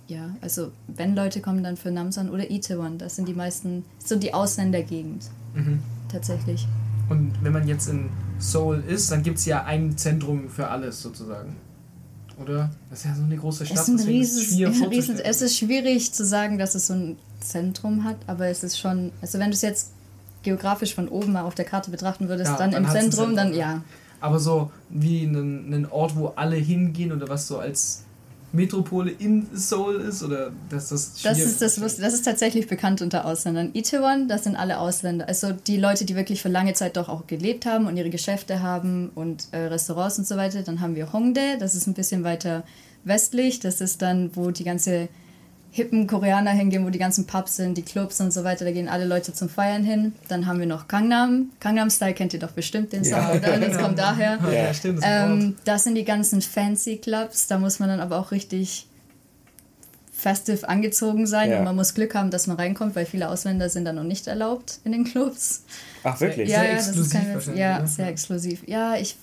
ja, also wenn Leute kommen, dann für Namsan oder Itaewon. Das sind die meisten, so die Ausländergegend. Mhm. Tatsächlich. Und wenn man jetzt in Seoul ist, dann gibt es ja ein Zentrum für alles sozusagen. Oder? Das ist ja so eine große Stadt. Es ist, ein rieses, ist riesen, es ist schwierig zu sagen, dass es so ein Zentrum hat, aber es ist schon, also wenn du es jetzt geografisch von oben mal auf der Karte betrachten würdest, ja, dann, dann, im Zentrum, Zentrum, dann ja. Aber so wie einen, einen Ort, wo alle hingehen oder was so als Metropole in Seoul ist oder dass das Das ist das. Das ist tatsächlich bekannt unter Ausländern. Itaewon, das sind alle Ausländer. Also die Leute, die wirklich für lange Zeit doch auch gelebt haben und ihre Geschäfte haben und äh, Restaurants und so weiter. Dann haben wir Hongdae, das ist ein bisschen weiter westlich. Das ist dann, wo die ganze hippen Koreaner hingehen, wo die ganzen Pubs sind, die Clubs und so weiter. Da gehen alle Leute zum Feiern hin. Dann haben wir noch Gangnam. Gangnam Style kennt ihr doch bestimmt den Song, ja. oder? Das kommt daher. Ja, stimmt. Das, ähm, das sind die ganzen fancy Clubs. Da muss man dann aber auch richtig festive angezogen sein ja. und man muss Glück haben, dass man reinkommt, weil viele Ausländer sind dann noch nicht erlaubt in den Clubs. Ach wirklich? Ja, sehr ja, exklusiv das ist keine, ja, sehr exklusiv. Ja, ich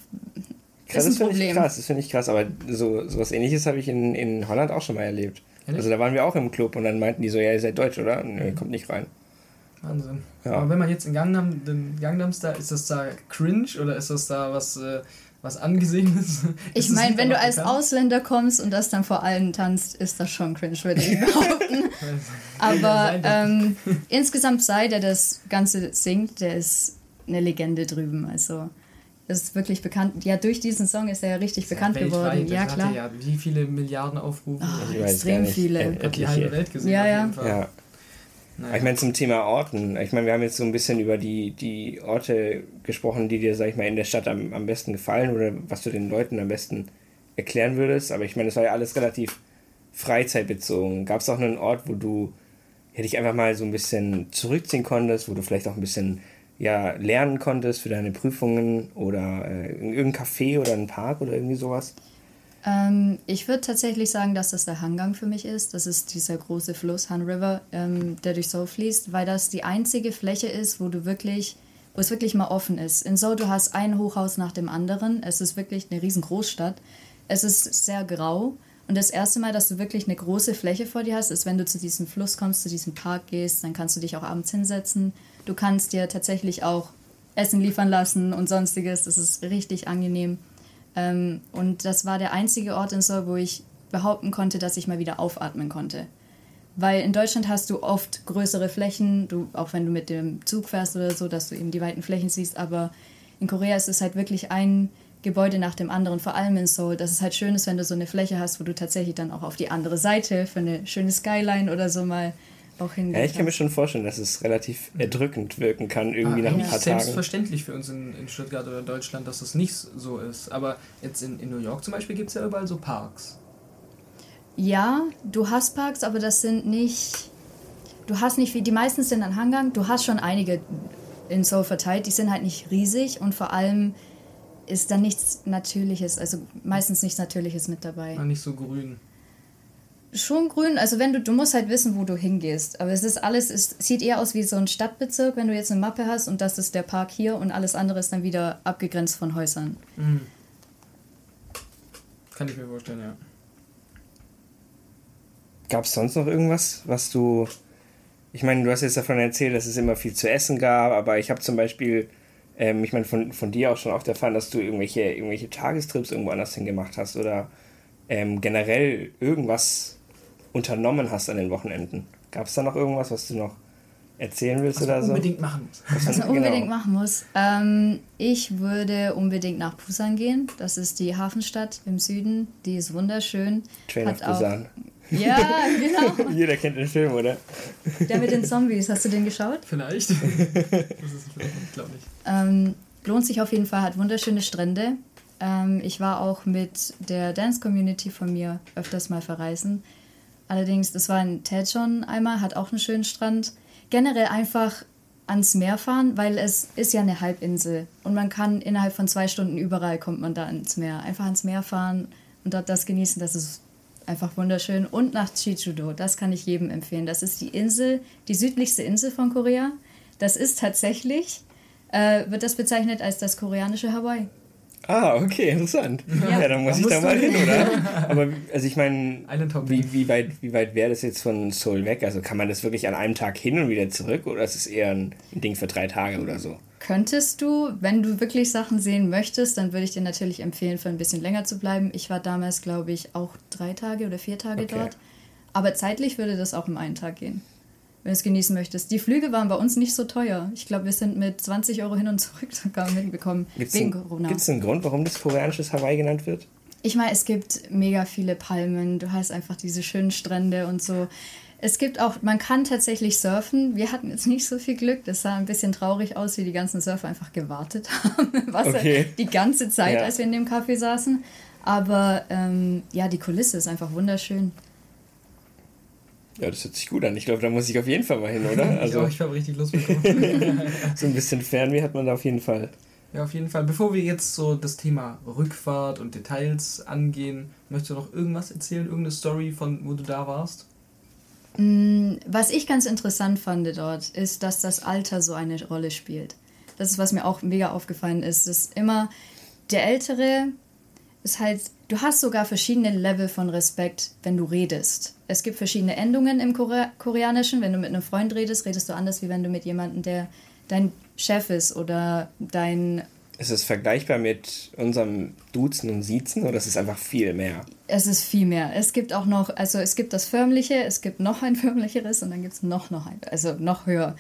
Krass, das, das finde ich krass, das finde ich krass, aber so sowas ähnliches habe ich in, in Holland auch schon mal erlebt. Ehrlich? Also da waren wir auch im Club und dann meinten die so, ja, ihr seid deutsch, oder? Und ihr kommt nicht rein. Wahnsinn. Ja. Aber wenn man jetzt in Gangnam, den Gangnam Style, ist das da cringe oder ist das da was, äh, was Angesehenes? Ich meine, wenn du als bekannt? Ausländer kommst und das dann vor allen tanzt, ist das schon cringe, würde ich behaupten. Aber ähm, insgesamt sei der das Ganze singt, der ist eine Legende drüben. Also ist wirklich bekannt. Ja, durch diesen Song ist er ja richtig ist bekannt geworden. Ja, klar. Ja, wie viele Milliarden Aufrufe? Oh, extrem viele. Hat die halbe Welt gesehen. Ja, ja. ja. Naja. Ich meine, zum Thema Orten. Ich meine, wir haben jetzt so ein bisschen über die, die Orte gesprochen, die dir, sag ich mal, in der Stadt am, am besten gefallen oder was du den Leuten am besten erklären würdest. Aber ich meine, das war ja alles relativ freizeitbezogen. Gab es auch einen Ort, wo du ja, dich einfach mal so ein bisschen zurückziehen konntest, wo du vielleicht auch ein bisschen ja, lernen konntest für deine Prüfungen oder äh, in irgendeinem Café oder einem Park oder irgendwie sowas? Ähm, ich würde tatsächlich sagen, dass das der Hangang für mich ist. Das ist dieser große Fluss, Han River, ähm, der durch Seoul fließt, weil das die einzige Fläche ist, wo du wirklich, wo es wirklich mal offen ist. In Seoul, du hast ein Hochhaus nach dem anderen. Es ist wirklich eine riesen Großstadt. Es ist sehr grau. Und das erste Mal, dass du wirklich eine große Fläche vor dir hast, ist, wenn du zu diesem Fluss kommst, zu diesem Park gehst, dann kannst du dich auch abends hinsetzen Du kannst dir tatsächlich auch Essen liefern lassen und sonstiges. Das ist richtig angenehm. Ähm, und das war der einzige Ort in Seoul, wo ich behaupten konnte, dass ich mal wieder aufatmen konnte. Weil in Deutschland hast du oft größere Flächen, du, auch wenn du mit dem Zug fährst oder so, dass du eben die weiten Flächen siehst. Aber in Korea ist es halt wirklich ein Gebäude nach dem anderen, vor allem in Seoul, dass es halt schön ist, wenn du so eine Fläche hast, wo du tatsächlich dann auch auf die andere Seite für eine schöne Skyline oder so mal auch Ja, ich kann mir schon vorstellen, dass es relativ erdrückend wirken kann, irgendwie ah, nach ein paar Tagen. selbstverständlich für uns in, in Stuttgart oder Deutschland, dass das nicht so ist. Aber jetzt in, in New York zum Beispiel gibt es ja überall so Parks. Ja, du hast Parks, aber das sind nicht. Du hast nicht wie die meisten sind an Hangang. Du hast schon einige in Seoul verteilt. Die sind halt nicht riesig und vor allem ist da nichts Natürliches, also meistens nichts Natürliches mit dabei. Ja, nicht so grün schon grün. Also wenn du, du musst halt wissen, wo du hingehst. Aber es ist alles, es sieht eher aus wie so ein Stadtbezirk, wenn du jetzt eine Mappe hast und das ist der Park hier und alles andere ist dann wieder abgegrenzt von Häusern. Mhm. Kann ich mir vorstellen, ja. Gab es sonst noch irgendwas, was du. Ich meine, du hast jetzt davon erzählt, dass es immer viel zu essen gab, aber ich habe zum Beispiel, ähm, ich meine, von, von dir auch schon oft erfahren, dass du irgendwelche, irgendwelche Tagestrips irgendwo anders hingemacht hast oder ähm, generell irgendwas unternommen hast an den Wochenenden. Gab es da noch irgendwas, was du noch erzählen willst was oder so? unbedingt machen muss. Was, was man genau. unbedingt machen muss. Ähm, ich würde unbedingt nach Busan gehen. Das ist die Hafenstadt im Süden. Die ist wunderschön. Train Hat of Busan. ja, genau. Jeder kennt den Film, oder? Der mit den Zombies. Hast du den geschaut? Vielleicht. das ist vielleicht, ich glaube nicht. Ähm, lohnt sich auf jeden Fall. Hat wunderschöne Strände. Ähm, ich war auch mit der Dance-Community von mir öfters mal verreisen. Allerdings, das war in Taejon einmal, hat auch einen schönen Strand. Generell einfach ans Meer fahren, weil es ist ja eine Halbinsel und man kann innerhalb von zwei Stunden überall kommt man da ins Meer. Einfach ans Meer fahren und dort das genießen, das ist einfach wunderschön. Und nach Chichudo, das kann ich jedem empfehlen. Das ist die Insel, die südlichste Insel von Korea. Das ist tatsächlich, äh, wird das bezeichnet als das koreanische Hawaii. Ah, okay, interessant. Ja, ja dann muss da ich da mal hin, oder? Aber also ich meine, wie, wie weit, wie weit wäre das jetzt von Seoul weg? Also kann man das wirklich an einem Tag hin und wieder zurück oder ist es eher ein Ding für drei Tage oder so? Könntest du, wenn du wirklich Sachen sehen möchtest, dann würde ich dir natürlich empfehlen, für ein bisschen länger zu bleiben. Ich war damals, glaube ich, auch drei Tage oder vier Tage okay. dort. Aber zeitlich würde das auch im einen Tag gehen wenn du es genießen möchtest. Die Flüge waren bei uns nicht so teuer. Ich glaube, wir sind mit 20 Euro hin und zurück sogar hinbekommen, gibt's wegen ein, Corona. Gibt es einen Grund, warum das koreanisches Hawaii genannt wird? Ich meine, es gibt mega viele Palmen, du hast einfach diese schönen Strände und so. Es gibt auch, man kann tatsächlich surfen. Wir hatten jetzt nicht so viel Glück. Das sah ein bisschen traurig aus, wie die ganzen Surfer einfach gewartet haben im Wasser okay. die ganze Zeit, ja. als wir in dem Café saßen. Aber ähm, ja, die Kulisse ist einfach wunderschön. Ja, das hört sich gut an. Ich glaube, da muss ich auf jeden Fall mal hin, oder? Also, ich, ich habe richtig Lust bekommen. so ein bisschen Fernweh hat man da auf jeden Fall. Ja, auf jeden Fall. Bevor wir jetzt so das Thema Rückfahrt und Details angehen, möchtest du noch irgendwas erzählen? Irgendeine Story, von wo du da warst? Mm, was ich ganz interessant fand dort, ist, dass das Alter so eine Rolle spielt. Das ist, was mir auch mega aufgefallen ist. Dass immer der Ältere ist halt, du hast sogar verschiedene Level von Respekt, wenn du redest. Es gibt verschiedene Endungen im Kore Koreanischen. Wenn du mit einem Freund redest, redest du anders, wie wenn du mit jemandem, der dein Chef ist oder dein. Ist es vergleichbar mit unserem Duzen und Siezen oder ist es einfach viel mehr? Es ist viel mehr. Es gibt auch noch, also es gibt das Förmliche, es gibt noch ein förmlicheres und dann gibt es noch, noch ein, also noch höher.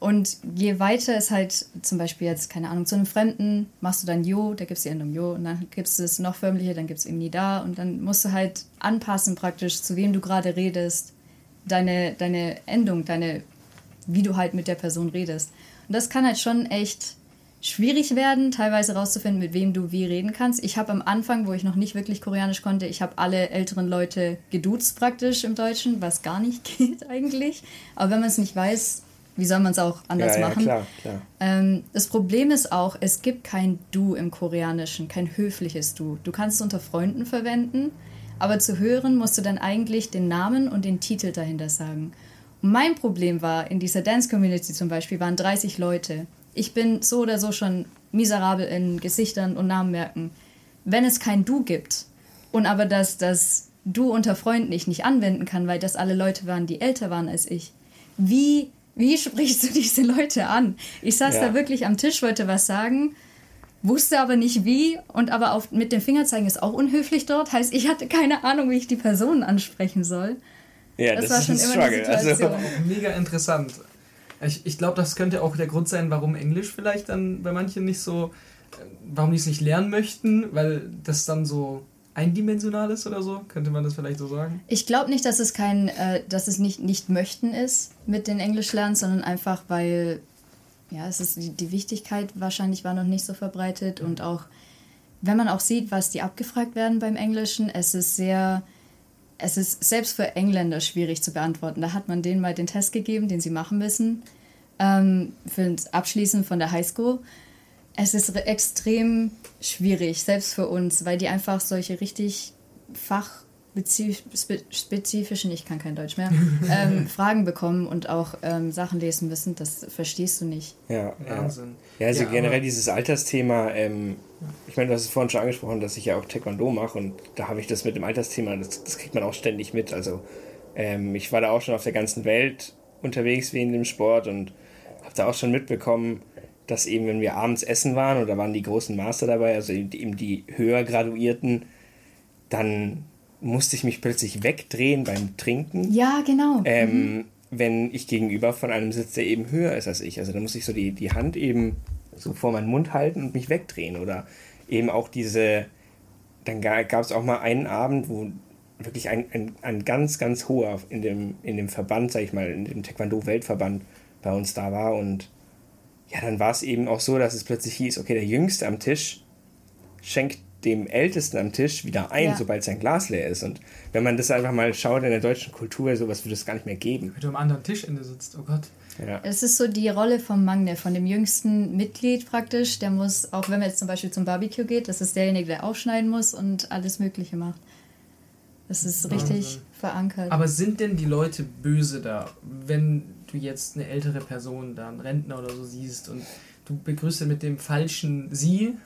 Und je weiter es halt, zum Beispiel jetzt, keine Ahnung, zu einem Fremden machst du dann Jo, da gibst du Endung Jo und dann gibt es es noch förmlicher, dann gibt es eben nie da und dann musst du halt anpassen praktisch, zu wem du gerade redest, deine, deine Endung, deine, wie du halt mit der Person redest. Und das kann halt schon echt schwierig werden, teilweise rauszufinden, mit wem du wie reden kannst. Ich habe am Anfang, wo ich noch nicht wirklich Koreanisch konnte, ich habe alle älteren Leute geduzt praktisch im Deutschen, was gar nicht geht eigentlich. Aber wenn man es nicht weiß, wie soll man es auch anders ja, machen? Ja, klar, klar. Ähm, das Problem ist auch, es gibt kein Du im Koreanischen, kein höfliches Du. Du kannst es unter Freunden verwenden, aber zu hören musst du dann eigentlich den Namen und den Titel dahinter sagen. Und mein Problem war, in dieser Dance-Community zum Beispiel waren 30 Leute. Ich bin so oder so schon miserabel in Gesichtern und Namen merken. Wenn es kein Du gibt und aber dass das Du unter Freunden ich nicht anwenden kann, weil das alle Leute waren, die älter waren als ich, wie wie sprichst du diese Leute an? Ich saß ja. da wirklich am Tisch, wollte was sagen, wusste aber nicht wie und aber auf, mit dem Finger zeigen ist auch unhöflich dort. Heißt, ich hatte keine Ahnung, wie ich die Person ansprechen soll. Ja, das, das war schon immer Struggle. eine Situation. Also, mega interessant. Ich, ich glaube, das könnte auch der Grund sein, warum Englisch vielleicht dann bei manchen nicht so, äh, warum die es nicht lernen möchten, weil das dann so eindimensional ist oder so? Könnte man das vielleicht so sagen? Ich glaube nicht, dass es kein, äh, dass es nicht, nicht möchten ist mit den Englischlernen, sondern einfach, weil ja, es ist die, die Wichtigkeit wahrscheinlich war noch nicht so verbreitet und auch wenn man auch sieht, was die abgefragt werden beim Englischen, es ist sehr, es ist selbst für Engländer schwierig zu beantworten. Da hat man denen mal den Test gegeben, den sie machen müssen, ähm, für das Abschließen von der Highschool. Es ist extrem schwierig, selbst für uns, weil die einfach solche richtig fachspezifischen, ich kann kein Deutsch mehr, ähm, Fragen bekommen und auch ähm, Sachen lesen müssen. Das verstehst du nicht. Ja, Wahnsinn. Ja, also ja, generell dieses Altersthema, ähm, ich meine, du hast es vorhin schon angesprochen, dass ich ja auch Taekwondo mache und da habe ich das mit dem Altersthema, das, das kriegt man auch ständig mit. Also ähm, ich war da auch schon auf der ganzen Welt unterwegs wegen dem Sport und habe da auch schon mitbekommen, dass eben, wenn wir abends essen waren oder waren die großen Master dabei, also eben die höher graduierten, dann musste ich mich plötzlich wegdrehen beim Trinken. Ja, genau. Ähm, mhm. Wenn ich gegenüber von einem sitze, der eben höher ist als ich. Also da muss ich so die, die Hand eben so vor meinen Mund halten und mich wegdrehen. Oder eben auch diese, dann gab es auch mal einen Abend, wo wirklich ein, ein, ein ganz, ganz hoher in dem, in dem Verband, sag ich mal, in dem Taekwondo-Weltverband bei uns da war und ja, dann war es eben auch so, dass es plötzlich hieß, okay, der Jüngste am Tisch schenkt dem Ältesten am Tisch wieder ein, ja. sobald sein Glas leer ist. Und wenn man das einfach mal schaut in der deutschen Kultur, sowas würde es gar nicht mehr geben. Wenn du am anderen Tischende sitzt, oh Gott. Ja. Es ist so die Rolle vom Magne, von dem jüngsten Mitglied praktisch. Der muss, auch wenn man jetzt zum Beispiel zum Barbecue geht, das ist derjenige, der aufschneiden muss und alles Mögliche macht. Das ist richtig Wahnsinn. verankert. Aber sind denn die Leute böse da, wenn du jetzt eine ältere Person, da einen Rentner oder so siehst und du begrüßt mit dem falschen Sie?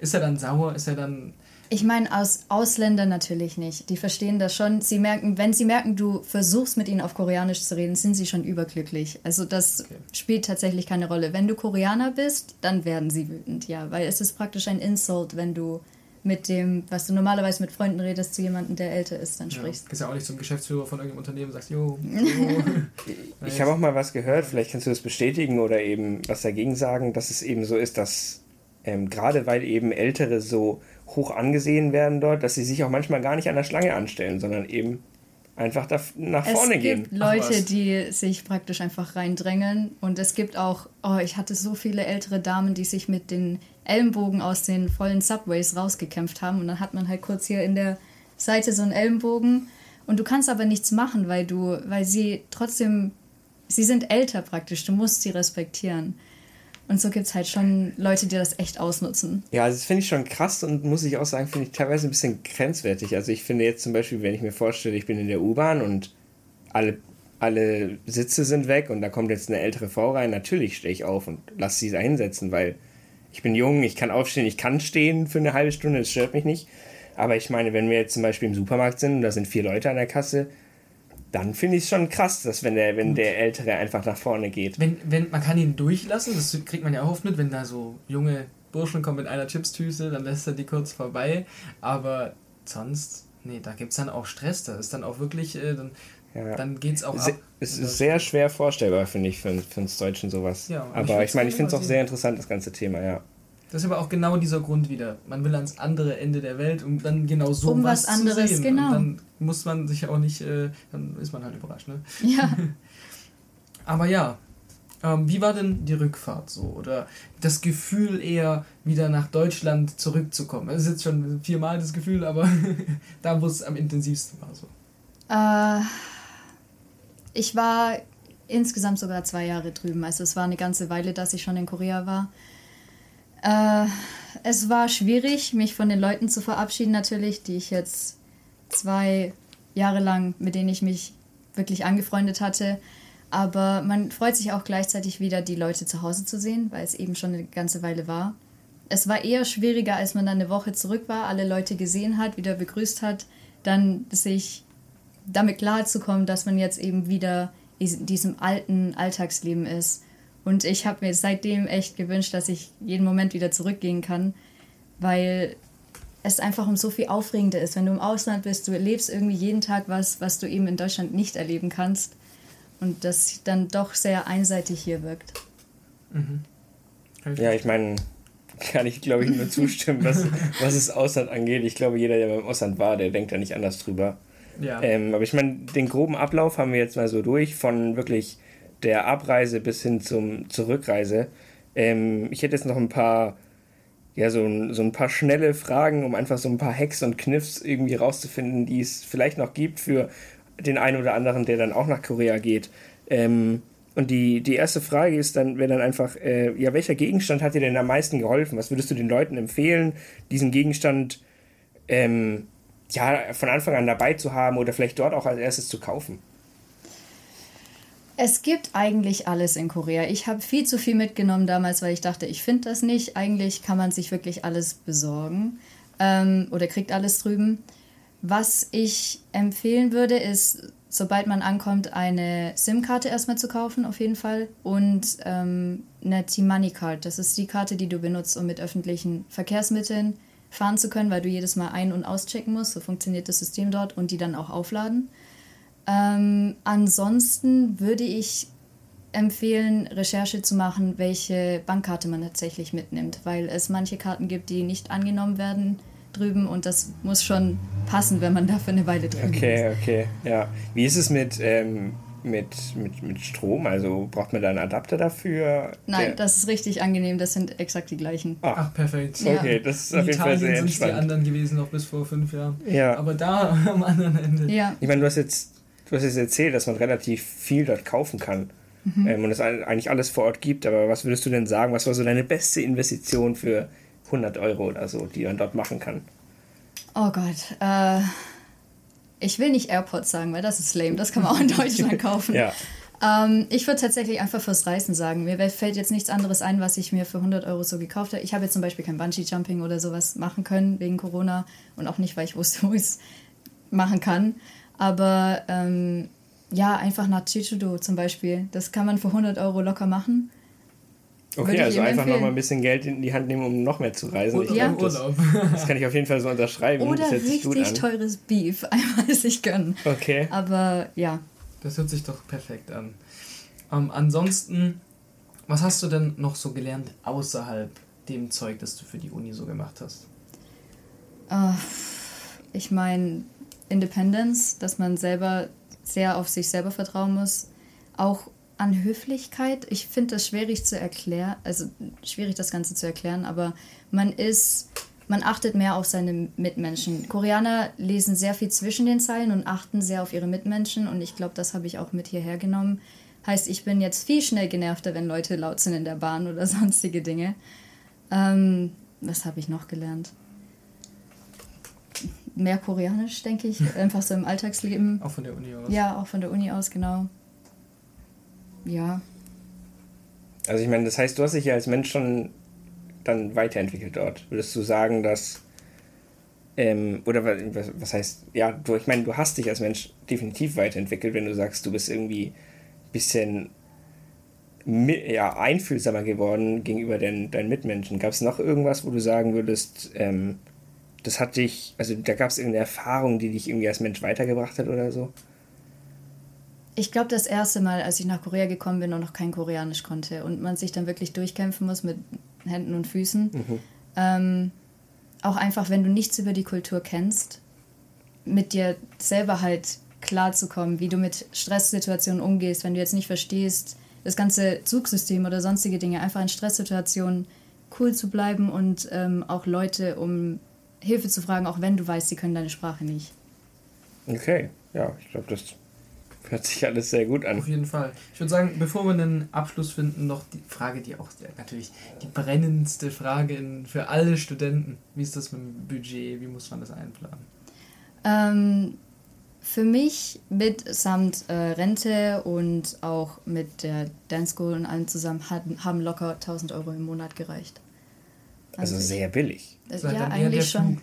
Ist er dann sauer? Ist er dann ich meine, aus Ausländern natürlich nicht. Die verstehen das schon. Sie merken, wenn sie merken, du versuchst mit ihnen auf Koreanisch zu reden, sind sie schon überglücklich. Also das okay. spielt tatsächlich keine Rolle. Wenn du Koreaner bist, dann werden sie wütend, ja. Weil es ist praktisch ein Insult, wenn du mit dem, was du normalerweise mit Freunden redest, zu jemandem, der älter ist, dann sprichst. Du gehst ja auch nicht zum Geschäftsführer von irgendeinem Unternehmen und sagst, jo. ich habe auch mal was gehört, vielleicht kannst du das bestätigen oder eben was dagegen sagen, dass es eben so ist, dass ähm, gerade weil eben Ältere so hoch angesehen werden dort, dass sie sich auch manchmal gar nicht an der Schlange anstellen, sondern eben einfach da nach vorne gehen. Es gibt Leute, die sich praktisch einfach reindrängeln und es gibt auch, oh, ich hatte so viele ältere Damen, die sich mit den Ellenbogen aus den vollen Subways rausgekämpft haben und dann hat man halt kurz hier in der Seite so einen Ellenbogen und du kannst aber nichts machen, weil du, weil sie trotzdem, sie sind älter praktisch, du musst sie respektieren. Und so gibt es halt schon Leute, die das echt ausnutzen. Ja, also das finde ich schon krass und muss ich auch sagen, finde ich teilweise ein bisschen grenzwertig. Also ich finde jetzt zum Beispiel, wenn ich mir vorstelle, ich bin in der U-Bahn und alle, alle Sitze sind weg und da kommt jetzt eine ältere Frau rein, natürlich stehe ich auf und lasse sie da hinsetzen, weil ich bin jung, ich kann aufstehen, ich kann stehen für eine halbe Stunde, das stört mich nicht. Aber ich meine, wenn wir jetzt zum Beispiel im Supermarkt sind und da sind vier Leute an der Kasse, dann finde ich es schon krass, dass wenn der, wenn der Ältere einfach nach vorne geht. Wenn, wenn, man kann ihn durchlassen, das kriegt man ja auch oft mit, wenn da so junge Burschen kommen mit einer Chipstüte, dann lässt er die kurz vorbei. Aber sonst, nee, da gibt es dann auch Stress. Da ist dann auch wirklich, äh, dann, ja. dann geht es auch Se ab. Es ist sehr schwer vorstellbar, finde ich, für, für uns Deutschen sowas. Ja, aber ich meine, ich finde es auch sehr interessant, das ganze Thema, ja. Das ist aber auch genau dieser Grund wieder. Man will ans andere Ende der Welt, um dann genau so um was, was anderes, zu sehen. genau. Und dann muss man sich auch nicht, äh, dann ist man halt überrascht, ne? Ja. aber ja, ähm, wie war denn die Rückfahrt so? Oder das Gefühl eher wieder nach Deutschland zurückzukommen? Das ist jetzt schon viermal das Gefühl, aber da, wo es am intensivsten war so. Äh, ich war insgesamt sogar zwei Jahre drüben. Also es war eine ganze Weile, dass ich schon in Korea war. Äh, es war schwierig, mich von den Leuten zu verabschieden, natürlich, die ich jetzt zwei Jahre lang, mit denen ich mich wirklich angefreundet hatte. Aber man freut sich auch gleichzeitig wieder, die Leute zu Hause zu sehen, weil es eben schon eine ganze Weile war. Es war eher schwieriger, als man dann eine Woche zurück war, alle Leute gesehen hat, wieder begrüßt hat, dann sich damit klarzukommen, dass man jetzt eben wieder in diesem alten Alltagsleben ist und ich habe mir seitdem echt gewünscht, dass ich jeden Moment wieder zurückgehen kann, weil es einfach um so viel aufregender ist. Wenn du im Ausland bist, du erlebst irgendwie jeden Tag was, was du eben in Deutschland nicht erleben kannst. Und das dann doch sehr einseitig hier wirkt. Mhm. Ja, ich meine, kann ich glaube ich nur zustimmen, was, was das Ausland angeht. Ich glaube, jeder, der beim Ausland war, der denkt da nicht anders drüber. Ähm, aber ich meine, den groben Ablauf haben wir jetzt mal so durch, von wirklich der Abreise bis hin zum, zur Rückreise. Ähm, ich hätte jetzt noch ein paar, ja, so so ein paar schnelle Fragen, um einfach so ein paar Hacks und Kniffs irgendwie rauszufinden, die es vielleicht noch gibt für den einen oder anderen, der dann auch nach Korea geht. Ähm, und die, die erste Frage ist dann, wäre dann einfach, äh, ja, welcher Gegenstand hat dir denn am meisten geholfen? Was würdest du den Leuten empfehlen, diesen Gegenstand ähm, ja, von Anfang an dabei zu haben oder vielleicht dort auch als erstes zu kaufen? Es gibt eigentlich alles in Korea. Ich habe viel zu viel mitgenommen damals, weil ich dachte, ich finde das nicht. Eigentlich kann man sich wirklich alles besorgen ähm, oder kriegt alles drüben. Was ich empfehlen würde, ist, sobald man ankommt, eine SIM-Karte erstmal zu kaufen, auf jeden Fall. Und ähm, eine T-Money-Card. Das ist die Karte, die du benutzt, um mit öffentlichen Verkehrsmitteln fahren zu können, weil du jedes Mal ein- und auschecken musst. So funktioniert das System dort und die dann auch aufladen. Ähm, ansonsten würde ich empfehlen, Recherche zu machen, welche Bankkarte man tatsächlich mitnimmt, weil es manche Karten gibt, die nicht angenommen werden drüben und das muss schon passen, wenn man da für eine Weile drüben okay, ist. Okay, okay, ja. Wie ist es mit, ähm, mit, mit, mit Strom? Also braucht man da einen Adapter dafür? Nein, das ist richtig angenehm, das sind exakt die gleichen. Ach, Ach perfekt. Okay, ja. das ist auf jeden Fall sehr entspannt. sind die anderen gewesen, noch bis vor fünf Jahren. Ja. Aber da am anderen Ende. Ja. Ich meine, du hast jetzt du hast jetzt erzählt, dass man relativ viel dort kaufen kann. mhm. ähm, und es eigentlich alles vor Ort gibt. Aber was würdest du denn sagen, was war so deine beste Investition für 100 Euro oder so, die man dort machen kann? Oh Gott, äh, ich will nicht AirPods sagen, weil das ist lame. Das kann man auch in Deutschland kaufen. ja. Ähm, ich würde tatsächlich einfach fürs Reisen sagen. Mir fällt jetzt nichts anderes ein, was ich mir für 100 Euro so gekauft habe. Ich habe jetzt zum Beispiel kein Bungee-Jumping oder sowas machen können wegen Corona und auch nicht, weil ich wusste, wo ich es machen kann. Aber ähm, ja, einfach nach Chichudo zum Beispiel. Das kann man für 100 Euro locker machen. Okay, also einfach nochmal ein bisschen Geld in die Hand nehmen, um noch mehr zu reisen. Oder ja. das, das, kann ich auf jeden Fall so unterschreiben. Oder richtig teures Beef, einmal sich gönnen. Okay. Aber ja. Das hört sich doch perfekt an. Ähm, ansonsten, was hast du denn noch so gelernt außerhalb dem Zeug, das du für die Uni so gemacht hast? Uh, ich meine, Independence, dass man selber sehr auf sich selber vertrauen muss. Auch an Höflichkeit. Ich finde das schwierig zu erklären, also schwierig das Ganze zu erklären, aber man ist, man achtet mehr auf seine Mitmenschen. Koreaner lesen sehr viel zwischen den Zeilen und achten sehr auf ihre Mitmenschen und ich glaube, das habe ich auch mit hierher genommen. Heißt, ich bin jetzt viel schnell genervter, wenn Leute laut sind in der Bahn oder sonstige Dinge. Ähm, was habe ich noch gelernt? Mehr Koreanisch, denke ich, einfach so im Alltagsleben. Auch von der Uni aus. Ja, auch von der Uni aus, genau ja. Also ich meine, das heißt, du hast dich ja als Mensch schon dann weiterentwickelt dort. Würdest du sagen, dass ähm, oder was, heißt, ja, du, ich meine, du hast dich als Mensch definitiv weiterentwickelt, wenn du sagst, du bist irgendwie ein bisschen ja, einfühlsamer geworden gegenüber den, deinen Mitmenschen. Gab es noch irgendwas, wo du sagen würdest, ähm, das hat dich, also da gab es irgendeine Erfahrung, die dich irgendwie als Mensch weitergebracht hat oder so? Ich glaube, das erste Mal, als ich nach Korea gekommen bin und noch kein Koreanisch konnte und man sich dann wirklich durchkämpfen muss mit Händen und Füßen. Mhm. Ähm, auch einfach, wenn du nichts über die Kultur kennst, mit dir selber halt klarzukommen, wie du mit Stresssituationen umgehst, wenn du jetzt nicht verstehst, das ganze Zugsystem oder sonstige Dinge, einfach in Stresssituationen cool zu bleiben und ähm, auch Leute um Hilfe zu fragen, auch wenn du weißt, sie können deine Sprache nicht. Okay, ja, ich glaube, das Hört sich alles sehr gut an. Auf jeden Fall. Ich würde sagen, bevor wir einen Abschluss finden, noch die Frage, die auch natürlich die brennendste Frage in, für alle Studenten. Wie ist das mit dem Budget? Wie muss man das einplanen? Ähm, für mich mit samt äh, Rente und auch mit der Dance School und allem zusammen hat, haben locker 1000 Euro im Monat gereicht. Also, also sehr billig. Das, ja, eigentlich schon.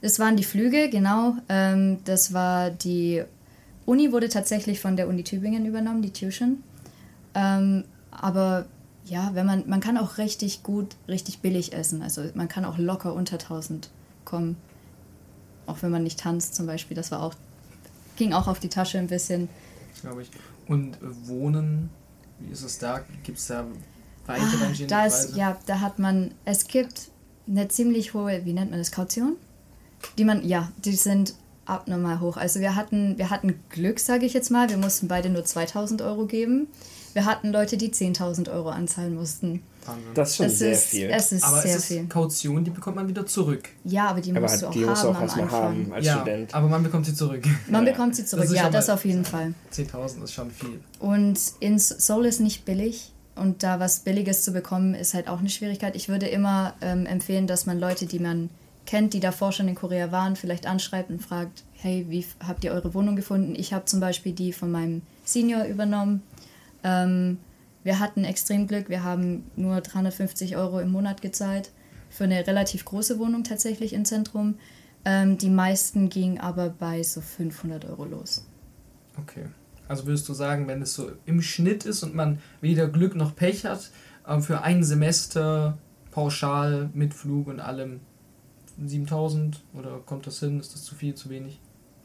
Das waren die Flüge, genau. Ähm, das war die Uni wurde tatsächlich von der Uni Tübingen übernommen, die Tuition. Ähm, aber ja, wenn man, man kann auch richtig gut, richtig billig essen. Also man kann auch locker unter 1000 kommen. Auch wenn man nicht tanzt zum Beispiel. Das war auch, ging auch auf die Tasche ein bisschen. Glaube ich. Und Wohnen, wie ist es da? Gibt es da weitere ah, da ist, Ja, da hat man, es gibt eine ziemlich hohe, wie nennt man das, Kaution? Die man, ja, die sind abnormal hoch. Also wir hatten, wir hatten Glück, sage ich jetzt mal. Wir mussten beide nur 2000 Euro geben. Wir hatten Leute, die 10.000 Euro anzahlen mussten. Das ist schon es sehr ist, viel. Es ist aber sehr es ist viel. Kaution, die bekommt man wieder zurück. Ja, aber die aber musst du auch die haben, auch erstmal haben als ja, Student. Aber man bekommt sie zurück. Man ja. bekommt sie zurück, das ja, das auf jeden Fall. 10.000 ist schon viel. Und in Seoul ist nicht billig. Und da was Billiges zu bekommen, ist halt auch eine Schwierigkeit. Ich würde immer ähm, empfehlen, dass man Leute, die man kennt, die davor schon in Korea waren, vielleicht anschreibt und fragt, hey, wie habt ihr eure Wohnung gefunden? Ich habe zum Beispiel die von meinem Senior übernommen. Ähm, wir hatten extrem Glück, wir haben nur 350 Euro im Monat gezahlt für eine relativ große Wohnung tatsächlich im Zentrum. Ähm, die meisten gingen aber bei so 500 Euro los. Okay. Also würdest du sagen, wenn es so im Schnitt ist und man weder Glück noch Pech hat, äh, für ein Semester pauschal mit Flug und allem 7000 oder kommt das hin? Ist das zu viel, zu wenig?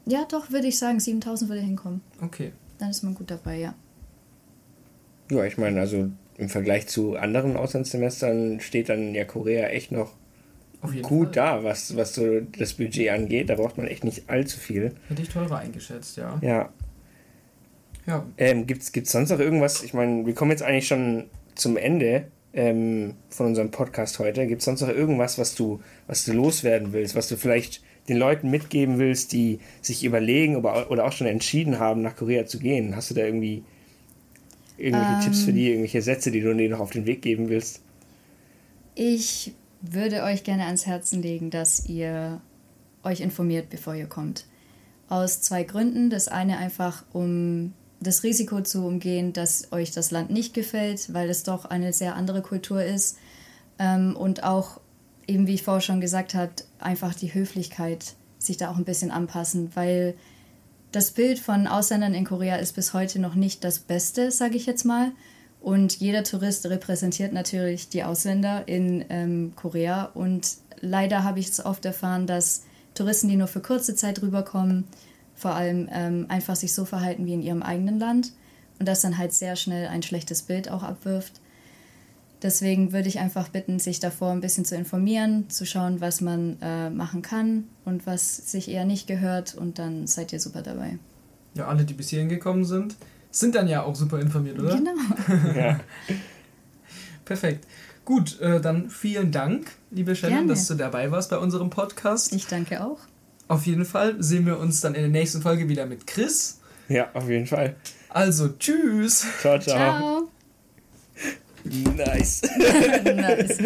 Ja, doch, würde ich sagen, 7000 würde hinkommen. Okay. Dann ist man gut dabei, ja. Ja, ich meine, also im Vergleich zu anderen Auslandssemestern steht dann ja Korea echt noch gut Fall. da, was, was so das Budget angeht. Da braucht man echt nicht allzu viel. Hätte ich teurer eingeschätzt, ja. Ja. Ja. Ähm, Gibt es sonst noch irgendwas? Ich meine, wir kommen jetzt eigentlich schon zum Ende ähm, von unserem Podcast heute. Gibt es sonst noch irgendwas, was du, was du loswerden willst, was du vielleicht den Leuten mitgeben willst, die sich überlegen oder auch schon entschieden haben, nach Korea zu gehen? Hast du da irgendwie Irgendwelche ähm, Tipps für die, irgendwelche Sätze, die du denen noch auf den Weg geben willst? Ich würde euch gerne ans Herzen legen, dass ihr euch informiert, bevor ihr kommt. Aus zwei Gründen. Das eine einfach, um das Risiko zu umgehen, dass euch das Land nicht gefällt, weil es doch eine sehr andere Kultur ist. Ähm, und auch, eben wie ich vorher schon gesagt habe, einfach die Höflichkeit, sich da auch ein bisschen anpassen, weil das Bild von Ausländern in Korea ist bis heute noch nicht das Beste, sage ich jetzt mal. Und jeder Tourist repräsentiert natürlich die Ausländer in ähm, Korea. Und leider habe ich es oft erfahren, dass Touristen, die nur für kurze Zeit rüberkommen, vor allem ähm, einfach sich so verhalten wie in ihrem eigenen Land und das dann halt sehr schnell ein schlechtes Bild auch abwirft. Deswegen würde ich einfach bitten, sich davor ein bisschen zu informieren, zu schauen, was man äh, machen kann und was sich eher nicht gehört und dann seid ihr super dabei. Ja, alle, die bis hierhin gekommen sind, sind dann ja auch super informiert, oder? Genau. ja. Perfekt. Gut, äh, dann vielen Dank, liebe Shannon, dass du dabei warst bei unserem Podcast. Ich danke auch. Auf jeden Fall sehen wir uns dann in der nächsten Folge wieder mit Chris. Ja, auf jeden Fall. Also, tschüss. Ciao, ciao. ciao. Nice. nice.